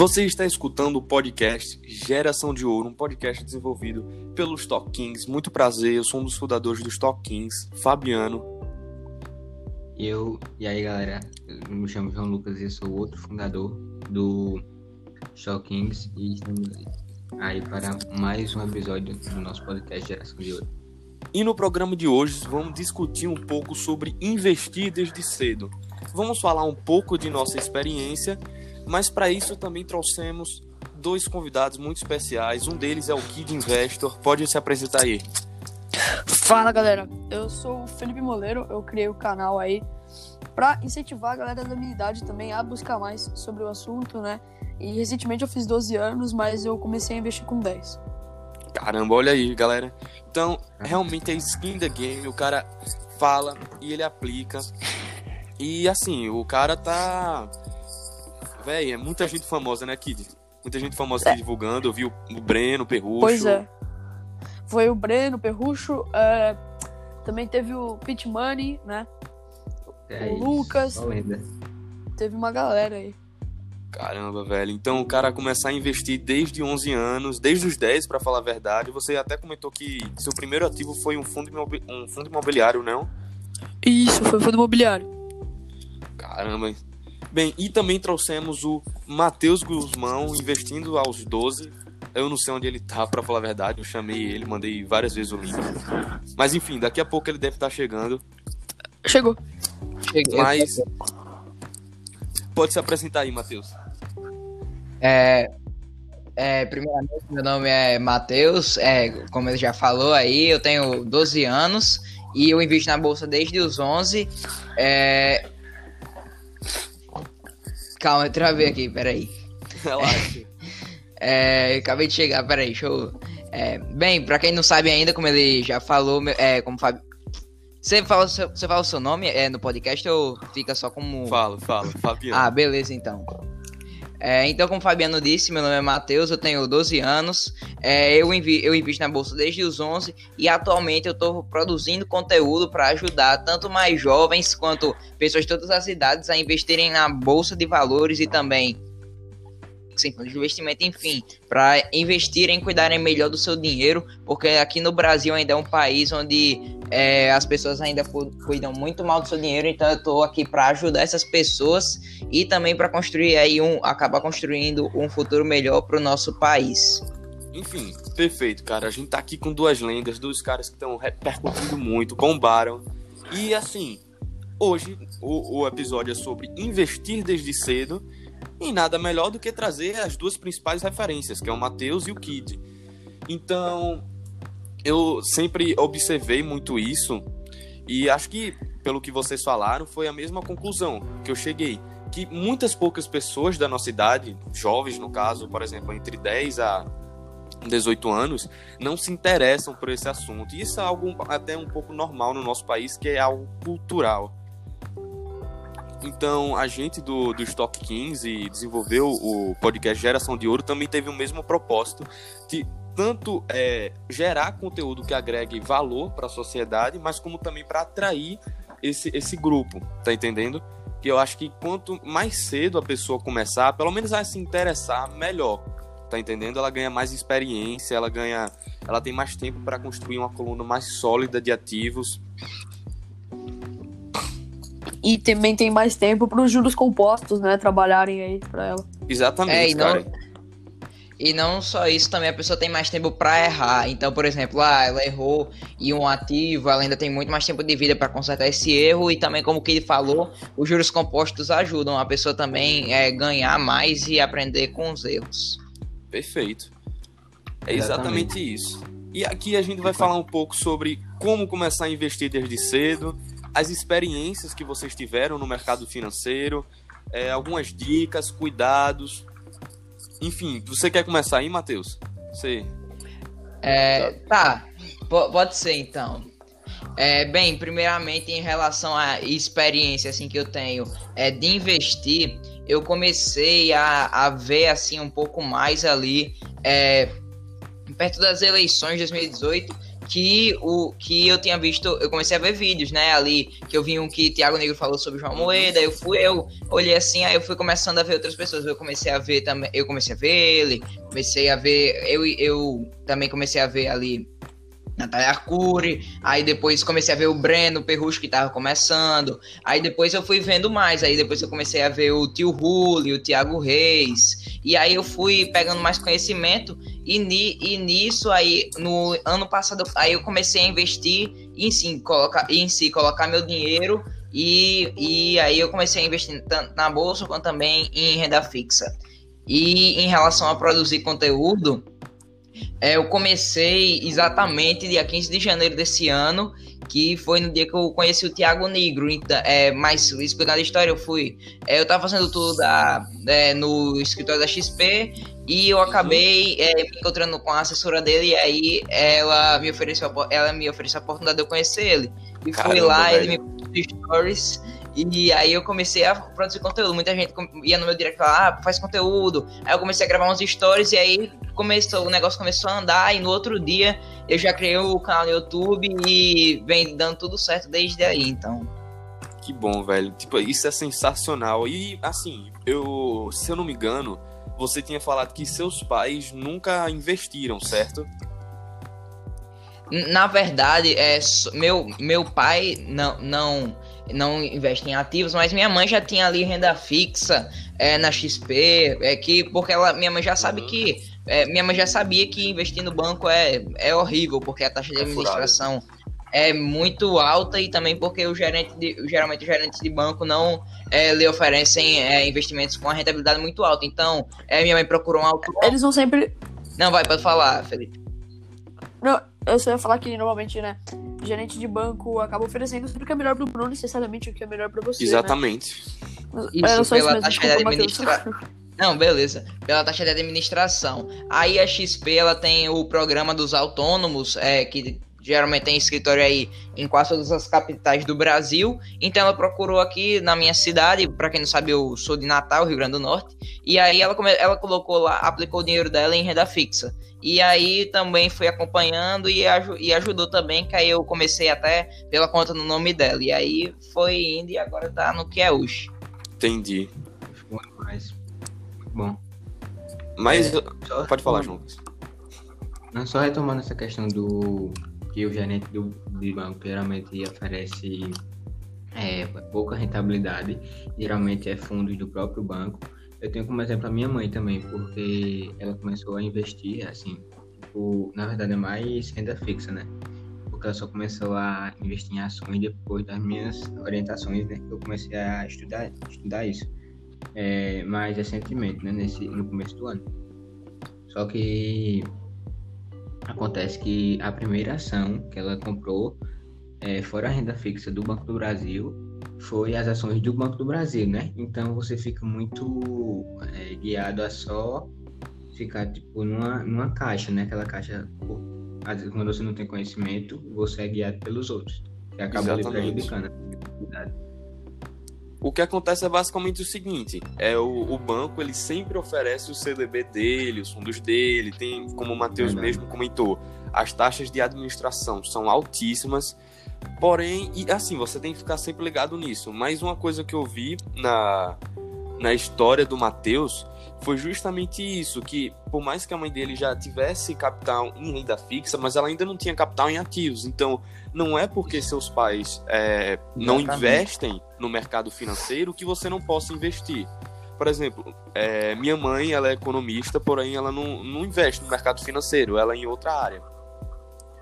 Você está escutando o podcast Geração de Ouro, um podcast desenvolvido pelos Stock Kings. Muito prazer, eu sou um dos fundadores dos Stock Kings, Fabiano. E eu, e aí galera, eu me chamo João Lucas e eu sou outro fundador do Stock Kings e estamos aí para mais um episódio do nosso podcast Geração de Ouro. E no programa de hoje vamos discutir um pouco sobre investir desde cedo. Vamos falar um pouco de nossa experiência mas para isso também trouxemos dois convidados muito especiais. Um deles é o Kid Investor. Pode se apresentar aí. Fala galera, eu sou o Felipe Moleiro. Eu criei o canal aí para incentivar a galera da minha idade também a buscar mais sobre o assunto, né? E recentemente eu fiz 12 anos, mas eu comecei a investir com 10. Caramba, olha aí, galera. Então, realmente é skin the game. O cara fala e ele aplica. E assim, o cara tá Véi, é muita gente famosa, né, Kid? Muita gente famosa é. divulgando. Eu vi o, Breno, o Perrucho. Pois é. Foi o Breno, o Perrucho. É... Também teve o Pit Money, né? É o Lucas. Teve uma galera aí. Caramba, velho. Então o cara começar a investir desde 11 anos, desde os 10, para falar a verdade. Você até comentou que seu primeiro ativo foi um fundo, um fundo imobiliário, não? Isso, foi um fundo imobiliário. Caramba, Bem, e também trouxemos o Matheus Guzmão investindo aos 12. Eu não sei onde ele tá, para falar a verdade. Eu chamei ele, mandei várias vezes o link. Mas enfim, daqui a pouco ele deve estar tá chegando. Chegou. Cheguei. Mas. Pode se apresentar aí, Matheus. É, é, primeiramente, meu nome é Matheus. É, como ele já falou aí, eu tenho 12 anos e eu invisto na bolsa desde os 11. É, Calma, eu travei aqui, peraí. Relaxa. É, acabei de chegar, peraí, deixa eu. É, bem, pra quem não sabe ainda, como ele já falou, é, como Fábio. Você fala, você fala o seu nome é, no podcast ou fica só como. Falo, falo, Fabiano. Ah, beleza então. É, então, como o Fabiano disse, meu nome é Matheus, eu tenho 12 anos, é, eu, invi eu invisto na bolsa desde os 11 e atualmente eu estou produzindo conteúdo para ajudar tanto mais jovens quanto pessoas de todas as idades a investirem na bolsa de valores e também sem fundo de investimento, enfim, para investirem e cuidarem melhor do seu dinheiro, porque aqui no Brasil ainda é um país onde é, as pessoas ainda cuidam muito mal do seu dinheiro, então eu estou aqui para ajudar essas pessoas e também para construir aí um, acabar construindo um futuro melhor para o nosso país. Enfim, perfeito, cara. A gente tá aqui com duas lendas, dois caras que estão repercutindo muito, bombaram. E assim, hoje o, o episódio é sobre investir desde cedo e nada melhor do que trazer as duas principais referências, que é o Matheus e o Kid. Então, eu sempre observei muito isso e acho que, pelo que vocês falaram, foi a mesma conclusão que eu cheguei. Que muitas poucas pessoas da nossa idade, jovens no caso, por exemplo, entre 10 a 18 anos, não se interessam por esse assunto. E isso é algo até um pouco normal no nosso país, que é algo cultural. Então, a gente do, do Stock 15 desenvolveu o podcast Geração de Ouro também teve o mesmo propósito de tanto é, gerar conteúdo que agregue valor para a sociedade, mas como também para atrair esse, esse grupo, tá entendendo? Que eu acho que quanto mais cedo a pessoa começar, pelo menos a se interessar, melhor, tá entendendo? Ela ganha mais experiência, ela ganha, ela tem mais tempo para construir uma coluna mais sólida de ativos e também tem mais tempo para os juros compostos, né, trabalharem aí para ela. Exatamente, é, e não, cara. E não só isso, também a pessoa tem mais tempo para errar. Então, por exemplo, ah, ela errou e um ativo, ela ainda tem muito mais tempo de vida para consertar esse erro. E também, como que ele falou, os juros compostos ajudam a pessoa também é, ganhar mais e aprender com os erros. Perfeito. É exatamente, exatamente isso. E aqui a gente vai falar um pouco sobre como começar a investir desde cedo, as experiências que vocês tiveram no mercado financeiro, é, algumas dicas, cuidados. Enfim, você quer começar aí, Matheus? Você. É, tá, pode ser então. É, bem, primeiramente em relação à experiência assim que eu tenho é, de investir, eu comecei a, a ver assim um pouco mais ali é, perto das eleições de 2018 que o que eu tinha visto, eu comecei a ver vídeos, né, ali, que eu vi um que Thiago Negro falou sobre João Moeda, eu fui, eu olhei assim, aí eu fui começando a ver outras pessoas, eu comecei a ver também, eu comecei a ver ele, comecei a ver, eu, eu também comecei a ver ali Natália Arcuri, aí depois comecei a ver o Breno Perrucho que tava começando, aí depois eu fui vendo mais, aí depois eu comecei a ver o Tio Rulli, o Thiago Reis, e aí eu fui pegando mais conhecimento e, ni, e nisso aí no ano passado aí eu comecei a investir em si, colocar, em si, colocar meu dinheiro e, e aí eu comecei a investir tanto na bolsa quanto também em renda fixa. E em relação a produzir conteúdo, é, eu comecei exatamente dia 15 de janeiro desse ano, que foi no dia que eu conheci o Thiago Negro. Então, é, mas explicando a história, eu fui. É, eu tava fazendo tudo da, é, no escritório da XP e eu acabei é, me encontrando com a assessora dele e aí ela me ofereceu, ela me ofereceu a oportunidade de eu conhecer ele. E Caramba, fui lá, velho. ele me stories e aí eu comecei a produzir conteúdo. Muita gente ia no meu direct falar, ah, faz conteúdo. Aí eu comecei a gravar uns stories e aí começou, o negócio começou a andar. E no outro dia eu já criei o canal no YouTube e vem dando tudo certo desde aí, então. Que bom, velho. Tipo, isso é sensacional. E assim, eu, se eu não me engano, você tinha falado que seus pais nunca investiram, certo? Na verdade, é meu meu pai não não não investe em ativos, mas minha mãe já tinha ali renda fixa é, na XP, é que porque ela, minha mãe já sabe que é, minha mãe já sabia que investir no banco é, é horrível, porque a taxa de é administração é muito alta e também porque o gerente de, geralmente os gerentes de banco não é, lhe oferecem é, investimentos com a rentabilidade muito alta. Então, é, minha mãe procurou um alto. Eles vão sempre. Não, vai, pode falar, Felipe. Não, eu só ia falar que normalmente, né? Gerente de banco acaba oferecendo sempre o que é melhor pro Bruno, necessariamente o que é melhor para você. Né? Exatamente. Né? Isso, só pela taxa de administração. Não, beleza. Pela taxa de administração. Aí a XP ela tem o programa dos autônomos, é, que geralmente tem escritório aí em quase todas as capitais do Brasil. Então ela procurou aqui na minha cidade, para quem não sabe, eu sou de Natal, Rio Grande do Norte. E aí ela, ela colocou lá, aplicou o dinheiro dela em renda fixa. E aí também fui acompanhando e, e ajudou também, que aí eu comecei até pela conta no nome dela. E aí foi indo e agora tá no que é hoje. Entendi. Bom demais. Bom. Mas é, pode falar, João. Não, só retomando essa questão do que o gerente do, de banco geralmente oferece é, pouca rentabilidade, geralmente é fundos do próprio banco eu tenho como exemplo a minha mãe também, porque ela começou a investir, assim, tipo, na verdade é mais renda fixa, né? Porque ela só começou a investir em ações depois das minhas orientações, né? Eu comecei a estudar, estudar isso. É, mais recentemente, né? Nesse, no começo do ano. Só que acontece que a primeira ação que ela comprou é, fora a renda fixa do Banco do Brasil foi as ações do Banco do Brasil, né? Então você fica muito é, guiado a só ficar tipo numa, numa caixa, né? Aquela caixa, às vezes, quando você não tem conhecimento, você é guiado pelos outros, que acaba lhe prejudicando O que acontece é basicamente o seguinte: é o, o, banco ele sempre oferece o CDB dele, os fundos dele, tem, como o Matheus mesmo comentou, as taxas de administração são altíssimas Porém, e assim, você tem que ficar sempre ligado nisso. Mas uma coisa que eu vi na, na história do Matheus foi justamente isso, que por mais que a mãe dele já tivesse capital em renda fixa, mas ela ainda não tinha capital em ativos. Então, não é porque seus pais é, não investem no mercado financeiro que você não possa investir. Por exemplo, é, minha mãe ela é economista, porém ela não, não investe no mercado financeiro, ela é em outra área.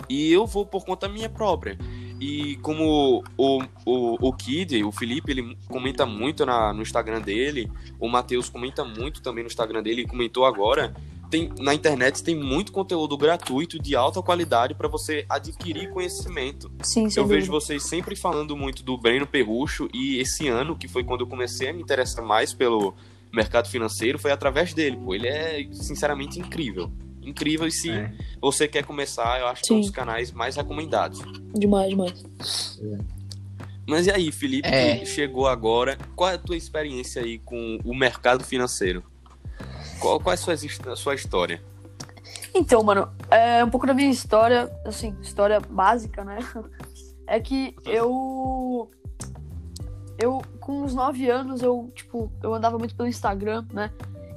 E eu vou por conta minha própria. E como o, o, o Kid, o Felipe, ele comenta muito na, no Instagram dele, o Matheus comenta muito também no Instagram dele, e comentou agora, tem, na internet tem muito conteúdo gratuito de alta qualidade para você adquirir conhecimento. Sim, eu vejo vocês sempre falando muito do Breno Perrucho e esse ano, que foi quando eu comecei a me interessar mais pelo mercado financeiro, foi através dele. Pô, ele é sinceramente incrível incrível. E se é. você quer começar, eu acho Sim. que é um dos canais mais recomendados. Demais, demais. Mas e aí, Felipe, é. que chegou agora, qual é a tua experiência aí com o mercado financeiro? Qual, qual é a sua, a sua história? Então, mano, é um pouco da minha história, assim, história básica, né? É que eu. Eu, com uns 9 anos, eu, tipo, eu andava muito pelo Instagram, né?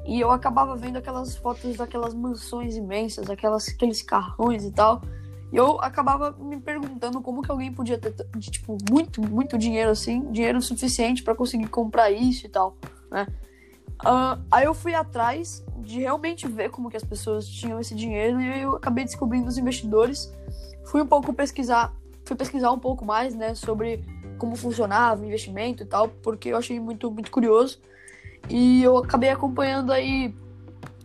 E eu acabava vendo aquelas fotos daquelas mansões imensas, aquelas, aqueles carrões e tal. E eu acabava me perguntando como que alguém podia ter, tipo, muito, muito dinheiro assim, dinheiro suficiente para conseguir comprar isso e tal, né? Uh, aí eu fui atrás de realmente ver como que as pessoas tinham esse dinheiro e eu acabei descobrindo os investidores. Fui um pouco pesquisar, fui pesquisar um pouco mais, né, sobre como funcionava o investimento e tal, porque eu achei muito, muito curioso. E eu acabei acompanhando aí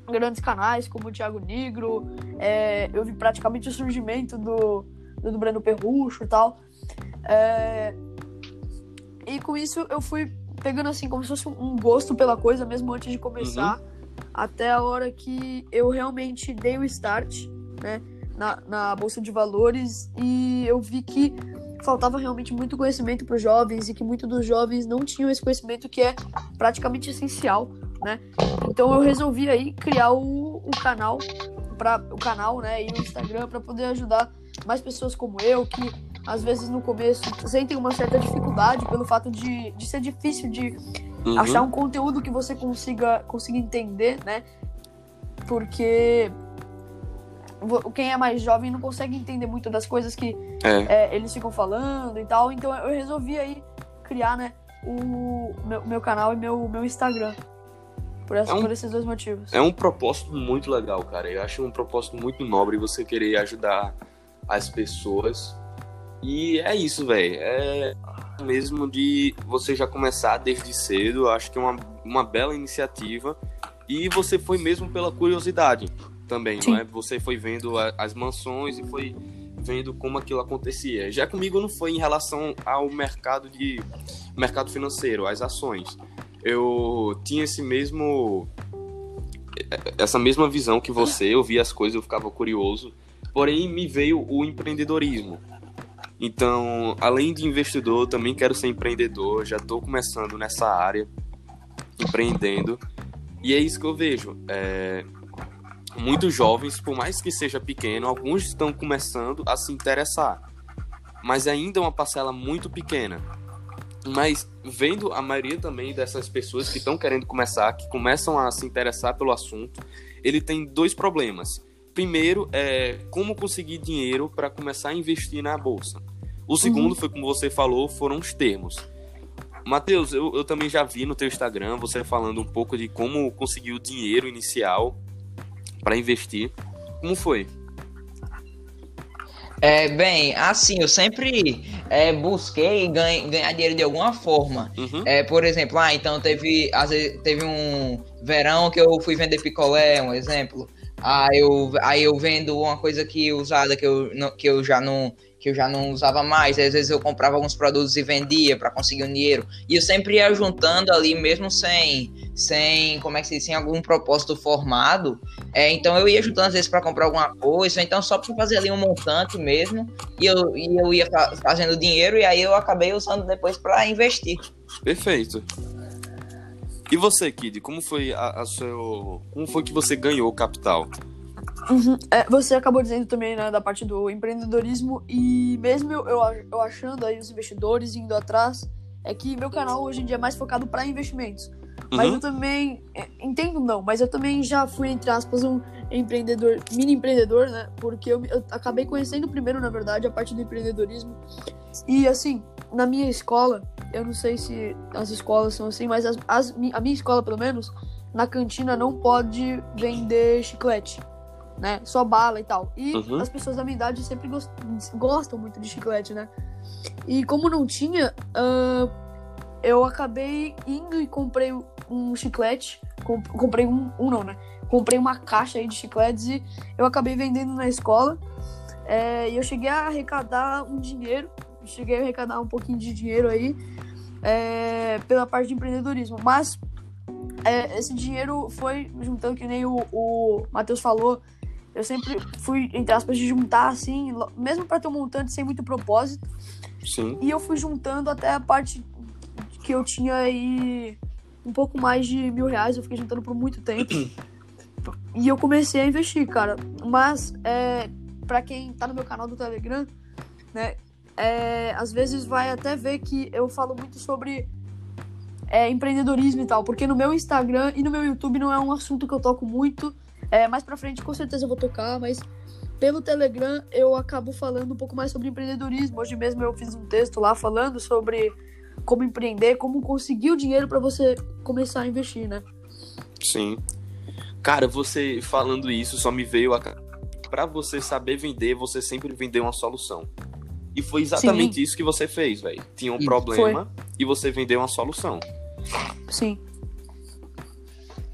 grandes canais como o Thiago Negro, é, eu vi praticamente o surgimento do, do Breno Perrucho e tal. É, e com isso eu fui pegando assim como se fosse um gosto pela coisa mesmo antes de começar, uhum. até a hora que eu realmente dei o start, né, na, na bolsa de valores e eu vi que faltava realmente muito conhecimento para os jovens e que muitos dos jovens não tinham esse conhecimento que é praticamente essencial, né? Então eu resolvi aí criar o, o canal para o canal, né, e o Instagram para poder ajudar mais pessoas como eu que às vezes no começo sentem uma certa dificuldade pelo fato de, de ser difícil de uhum. achar um conteúdo que você consiga, consiga entender, né? Porque quem é mais jovem não consegue entender muito das coisas que é. É, eles ficam falando e tal. Então eu resolvi aí criar, né, o meu, meu canal e meu, meu Instagram. Por, essa, é um, por esses dois motivos. É um propósito muito legal, cara. Eu acho um propósito muito nobre você querer ajudar as pessoas e é isso, velho. É mesmo de você já começar desde cedo. Acho que é uma, uma bela iniciativa. E você foi mesmo pela curiosidade também, Sim. não é? Você foi vendo a, as mansões e foi vendo como aquilo acontecia. Já comigo não foi em relação ao mercado de mercado financeiro, às ações. Eu tinha esse mesmo essa mesma visão que você, eu via as coisas, eu ficava curioso. Porém, me veio o empreendedorismo. Então, além de investidor, também quero ser empreendedor. Já estou começando nessa área, empreendendo. E é isso que eu vejo. É... Muitos jovens, por mais que seja pequeno, alguns estão começando a se interessar. Mas ainda é uma parcela muito pequena. Mas vendo a maioria também dessas pessoas que estão querendo começar, que começam a se interessar pelo assunto, ele tem dois problemas primeiro é como conseguir dinheiro para começar a investir na bolsa. O segundo uhum. foi como você falou, foram os termos. Matheus, eu, eu também já vi no teu Instagram você falando um pouco de como conseguir o dinheiro inicial para investir. Como foi? É, bem, assim, eu sempre é, busquei ganha, ganhar dinheiro de alguma forma. Uhum. É, por exemplo, ah, então teve, às vezes, teve um verão que eu fui vender picolé, um exemplo. Aí eu, aí eu vendo uma coisa que usada que eu, que eu já não que eu já não usava mais. Às vezes eu comprava alguns produtos e vendia para conseguir um dinheiro. E eu sempre ia juntando ali, mesmo sem, sem como é que se diz, sem algum propósito formado. É, então eu ia juntando às vezes para comprar alguma coisa, então só para fazer ali um montante mesmo. E eu, e eu ia fazendo dinheiro e aí eu acabei usando depois para investir. Perfeito. E você, Kid, como foi a, a seu, como foi que você ganhou capital? Uhum. É, você acabou dizendo também né, da parte do empreendedorismo e mesmo eu, eu, eu, achando aí os investidores indo atrás, é que meu canal hoje em dia é mais focado para investimentos. Mas uhum. eu também é, entendo não, mas eu também já fui entre aspas um empreendedor, mini empreendedor, né? Porque eu, eu acabei conhecendo primeiro, na verdade, a parte do empreendedorismo. E assim, na minha escola, eu não sei se as escolas são assim, mas as, as, a minha escola, pelo menos, na cantina não pode vender chiclete, né? Só bala e tal. E uhum. as pessoas da minha idade sempre gost, gostam muito de chiclete, né? E como não tinha, uh, eu acabei indo e comprei um chiclete. Comp comprei um, um não, né? Comprei uma caixa aí de chicletes e eu acabei vendendo na escola. É, e eu cheguei a arrecadar um dinheiro cheguei a arrecadar um pouquinho de dinheiro aí é, pela parte de empreendedorismo. Mas é, esse dinheiro foi juntando, que nem o, o Matheus falou, eu sempre fui, entre aspas, de juntar assim, mesmo para ter um montante sem muito propósito. Sim. E eu fui juntando até a parte que eu tinha aí um pouco mais de mil reais, eu fiquei juntando por muito tempo. E eu comecei a investir, cara. Mas, é, para quem tá no meu canal do Telegram, né, é, às vezes vai até ver que eu falo muito sobre é, empreendedorismo e tal, porque no meu Instagram e no meu YouTube não é um assunto que eu toco muito. É, mais pra frente, com certeza eu vou tocar, mas pelo Telegram eu acabo falando um pouco mais sobre empreendedorismo. Hoje mesmo eu fiz um texto lá falando sobre como empreender, como conseguir o dinheiro para você começar a investir, né? Sim. Cara, você falando isso só me veio a para você saber vender, você sempre vender uma solução. E foi exatamente Sim. isso que você fez, velho. Tinha um e problema foi. e você vendeu uma solução. Sim.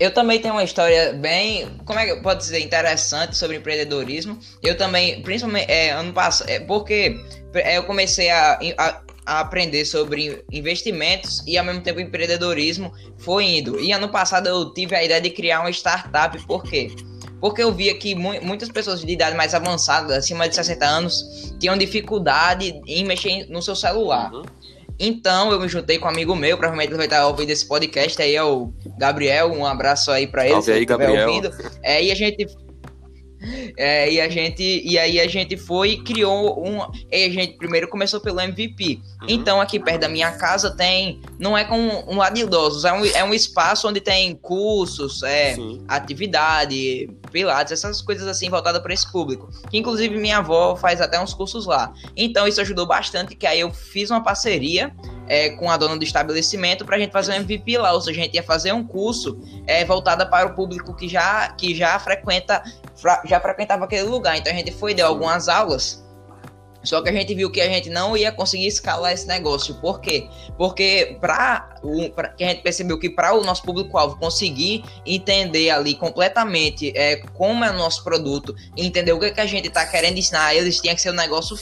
Eu também tenho uma história bem, como é que pode dizer, interessante sobre empreendedorismo. Eu também, principalmente é, ano passado, é, porque é, eu comecei a, a, a, aprender sobre investimentos e ao mesmo tempo empreendedorismo foi indo. E ano passado eu tive a ideia de criar uma startup, por quê? Porque eu via que mu muitas pessoas de idade mais avançada, acima de 60 anos, tinham dificuldade em mexer no seu celular. Uhum. Então eu me juntei com um amigo meu, provavelmente ele vai estar ouvindo esse podcast aí, é o Gabriel. Um abraço aí para ele. Salve aí, Gabriel. Ouvindo. É, e a gente é, e a gente e aí a gente foi e criou um. E a gente primeiro começou pelo MVP. Uhum. Então aqui perto da minha casa tem, não é com um lado de idosos, é um, é um espaço onde tem cursos, é, atividade, pilates, essas coisas assim voltadas para esse público. Que inclusive minha avó faz até uns cursos lá. Então isso ajudou bastante, que aí eu fiz uma parceria é, com a dona do estabelecimento para a gente fazer um MVP lá, ou seja, a gente ia fazer um curso é, voltado para o público que já, que já frequenta já frequentava aquele lugar. Então a gente foi, deu algumas aulas só que a gente viu que a gente não ia conseguir escalar esse negócio. Por quê? Porque para que a gente percebeu que para o nosso público-alvo conseguir entender ali completamente é, como é o nosso produto, entender o que, que a gente está querendo ensinar, eles tinha que ser um negócio,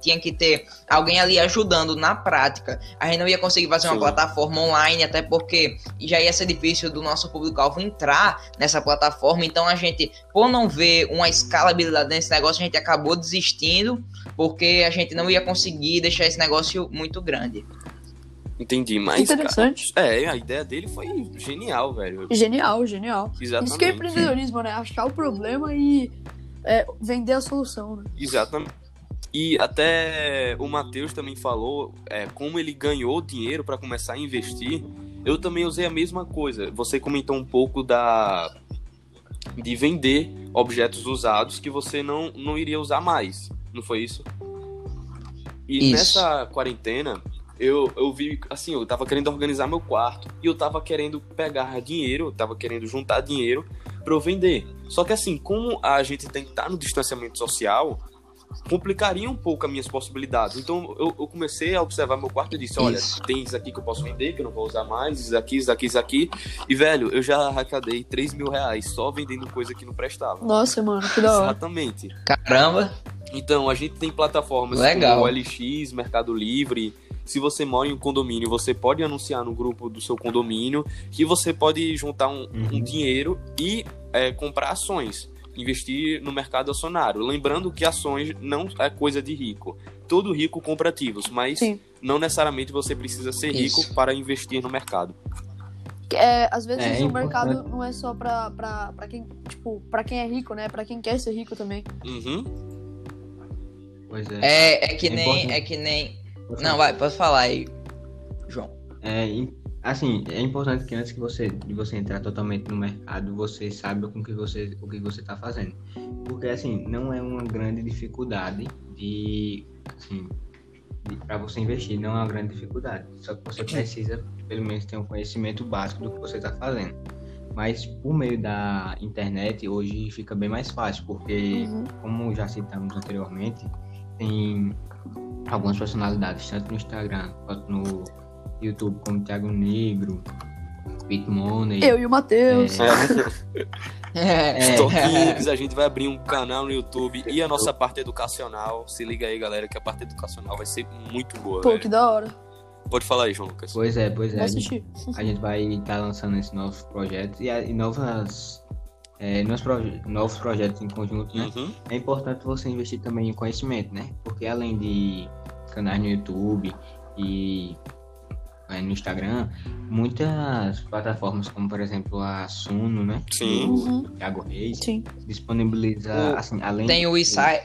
tinha que ter alguém ali ajudando na prática. A gente não ia conseguir fazer Sim. uma plataforma online, até porque já ia ser difícil do nosso público-alvo entrar nessa plataforma. Então a gente, por não ver uma escalabilidade nesse negócio, a gente acabou desistindo porque a gente não ia conseguir deixar esse negócio muito grande. Entendi, mas. Interessante. Cara, é, a ideia dele foi genial, velho. Genial, genial. Exatamente. Isso que é empreendedorismo, né? Achar o problema e é, vender a solução, né? Exatamente. E até o Matheus também falou é, como ele ganhou dinheiro para começar a investir. Eu também usei a mesma coisa. Você comentou um pouco da de vender objetos usados que você não, não iria usar mais não foi isso? E isso. nessa quarentena, eu, eu vi, assim, eu tava querendo organizar meu quarto e eu tava querendo pegar dinheiro, eu tava querendo juntar dinheiro para eu vender. Só que assim, como a gente tem que estar no distanciamento social, complicaria um pouco as minhas possibilidades. Então eu, eu comecei a observar meu quarto e disse: Olha, isso. tem isso aqui que eu posso vender, que eu não vou usar mais, isso aqui, isso aqui, isso aqui. E velho, eu já arrecadei 3 mil reais só vendendo coisa que não prestava. Nossa, mano, que da hora. Exatamente. Caramba! Então, a gente tem plataformas Legal. como o LX, Mercado Livre. Se você mora em um condomínio, você pode anunciar no grupo do seu condomínio que você pode juntar um, uhum. um dinheiro e é, comprar ações, investir no mercado acionário. Lembrando que ações não é coisa de rico. Todo rico compra ativos, mas Sim. não necessariamente você precisa ser Isso. rico para investir no mercado. É, às vezes é, o mercado não é só para quem, tipo, para quem é rico, né? Para quem quer ser rico também. Uhum. Pois é. É, é que é nem. É que nem. Não, vai, pode falar aí, João. É, assim, é importante que antes que você, de você entrar totalmente no mercado, você saiba com que você, o que você está fazendo. Porque, assim, não é uma grande dificuldade de, assim, para você investir, não é uma grande dificuldade. Só que você precisa, pelo menos, ter um conhecimento básico do que você está fazendo. Mas por meio da internet, hoje fica bem mais fácil, porque, uhum. como já citamos anteriormente, tem algumas personalidades, tanto no Instagram quanto no YouTube, como Thiago Negro, Pete Money. Eu e o Matheus. É, é, a gente vai abrir um canal no YouTube e a nossa parte educacional. Se liga aí, galera, que a parte educacional vai ser muito boa. Pô, velho. que da hora. Pode falar aí, João Lucas. Pois é, pois é. A gente, a gente vai estar tá lançando esses novos projetos e, e novas é, nos proje novos projetos em conjunto, né? Uhum. É importante você investir também em conhecimento, né? Porque além de canais no YouTube e é, no Instagram, muitas plataformas, como por exemplo a Suno, né? Sim. Uhum. Do Thiago Reis, Sim. disponibiliza, O- assim, além Tem o Inside,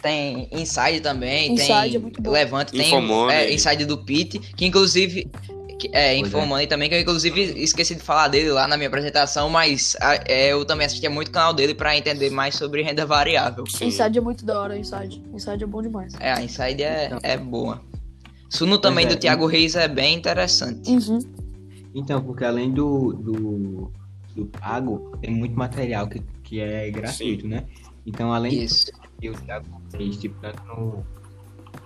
tem Inside também, Inside tem é muito bom. Levante, tem é, Inside do Pete, que inclusive é, Pois é. Também, que eu inclusive esqueci de falar dele lá na minha apresentação, mas a- é, eu também assistia muito o canal dele pra entender mais sobre renda variável. Sim. Inside é muito da hora, Inside. Inside é bom demais. É, a Inside é, Então. é boa. Suno também é, do Thiago Reis é bem interessante. Uhum. Então, porque além do, do, do pago, tem muito material que, que é gratuito, né? Então, além Isso. de o Thiago fez, tipo, tanto no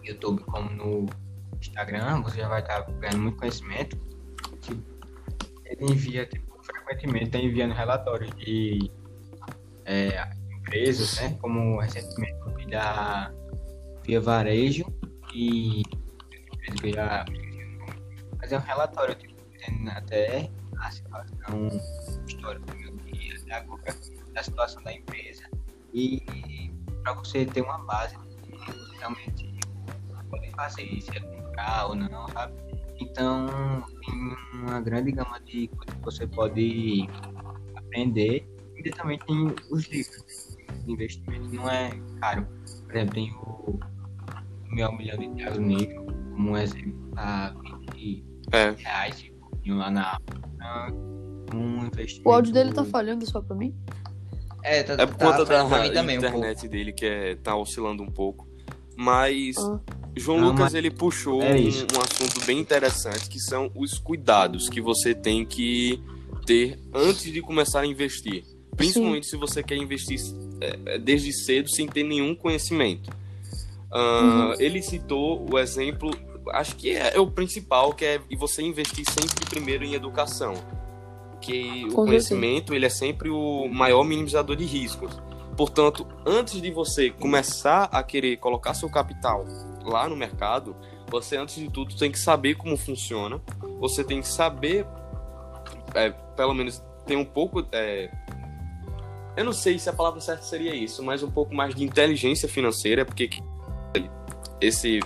YouTube como no Instagram, você já vai estar ganhando muito conhecimento. Tipo, ele envia, tipo, frequentemente tá enviando relatórios de é, empresas, né? Como recentemente da Via Varejo e empresa que é um relatório, tipo, até a situação histórica do meu dia, agora, da situação da empresa. E para você ter uma base realmente poder fazer, se é comprar ou não, sabe? Então, tem uma grande gama de coisas que você pode aprender. E também tem os livros investimento, não é caro. Por exemplo, tem o meu milhão de Thiago Negro, como um exemplo, a 20 É. reais, tipo, lá na um investimento. O áudio dele tá falhando só pra mim. É, tá, É por tá conta pra da também um internet dele que é, tá oscilando um pouco. Mas Ah. João Ah, Lucas mas- ele puxou é um, um assunto bem interessante que são os cuidados que você tem que ter antes de começar a investir. Principalmente se você quer investir é, desde cedo sem ter nenhum conhecimento. Ah, Uhum. Ele citou o exemplo, acho que é, é o principal, que é você investir sempre primeiro em educação. Que o Com conhecimento ele é sempre o maior minimizador de riscos. Portanto, antes de você começar a querer colocar seu capital lá no mercado, você antes de tudo tem que saber como funciona. Você tem que saber, é, pelo menos ter um pouco, é, eu não sei se a palavra certa seria isso, mas um pouco mais de inteligência financeira, porque esse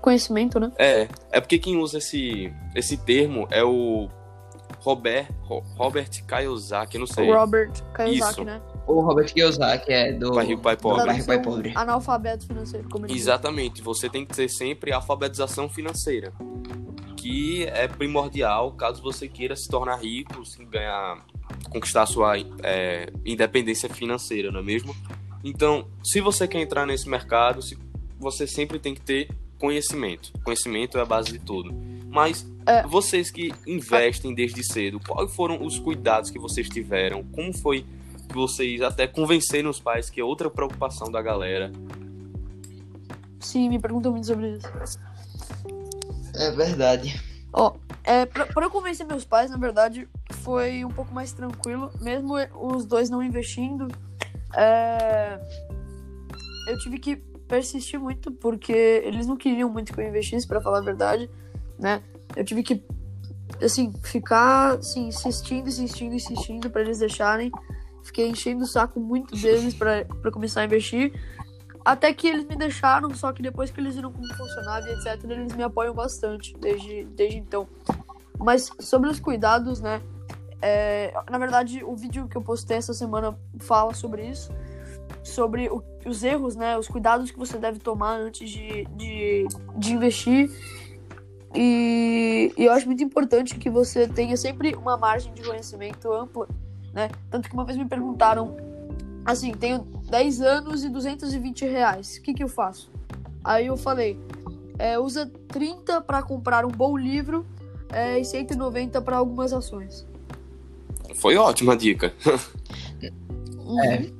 Conhecimento, né? é, é porque quem usa esse, esse termo é o Robert, Ro- Robert Kiyosaki, não sei. O Robert Kiyosaki, Isso. né? O Robert Kiyosaki é do... Pai rico, pai pobre. Pai rico, pai pobre. Analfabeto financeiro, como ele diz. Exatamente, você tem que ter sempre alfabetização financeira, que é primordial caso você queira se tornar rico, se ganhar, conquistar sua é, independência financeira, não é mesmo? Então, se você quer entrar nesse mercado, se- você sempre tem que ter conhecimento. Conhecimento é a base de tudo. Mas É. vocês que investem desde cedo, quais foram os cuidados que vocês tiveram? Como foi que vocês até convenceram os pais que é outra preocupação da galera? Sim, me perguntam muito sobre isso. É verdade. Ó, é, pra, pra eu convencer meus pais, na verdade, foi um pouco mais tranquilo, mesmo os dois não investindo. é, eu tive que persistir muito, porque eles não queriam muito que eu investisse, pra falar a verdade, né? Eu tive que, assim, ficar assim, insistindo, insistindo, insistindo pra eles deixarem. Fiquei enchendo o saco muito deles pra começar a investir. Até que eles me deixaram, só que depois que eles viram como funcionava e etc, eles me apoiam bastante desde, desde então. Mas sobre os cuidados, né? é, na verdade, o vídeo que eu postei essa semana fala sobre isso. Sobre o- os erros, né? Os cuidados que você deve tomar antes de, de, de investir. E, e eu acho muito importante que você tenha sempre uma margem de conhecimento ampla, né? Tanto que uma vez me perguntaram assim, tenho 10 anos e 220 reais, o que que eu faço? Aí eu falei, é, usa 30 para comprar um bom livro é, e 190 para algumas ações. Foi ótima a dica. É.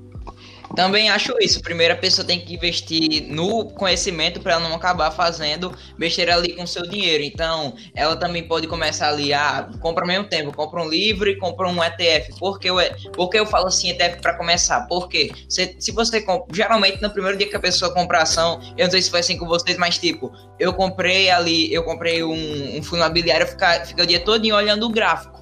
Também acho isso. Primeiro a pessoa tem que investir no conhecimento para ela não acabar fazendo besteira ali com seu dinheiro. Então, ela também pode começar ali, ah, compra ao mesmo tempo, compra um livro e compra um ETF. Por que eu, por que eu falo assim ETF para começar? Porque se, se você compra, geralmente no primeiro dia que a pessoa compra ação, eu não sei se foi assim com vocês, mas tipo, eu comprei ali, eu comprei um, um fundo imobiliário, fica, fica o dia todo olhando o gráfico.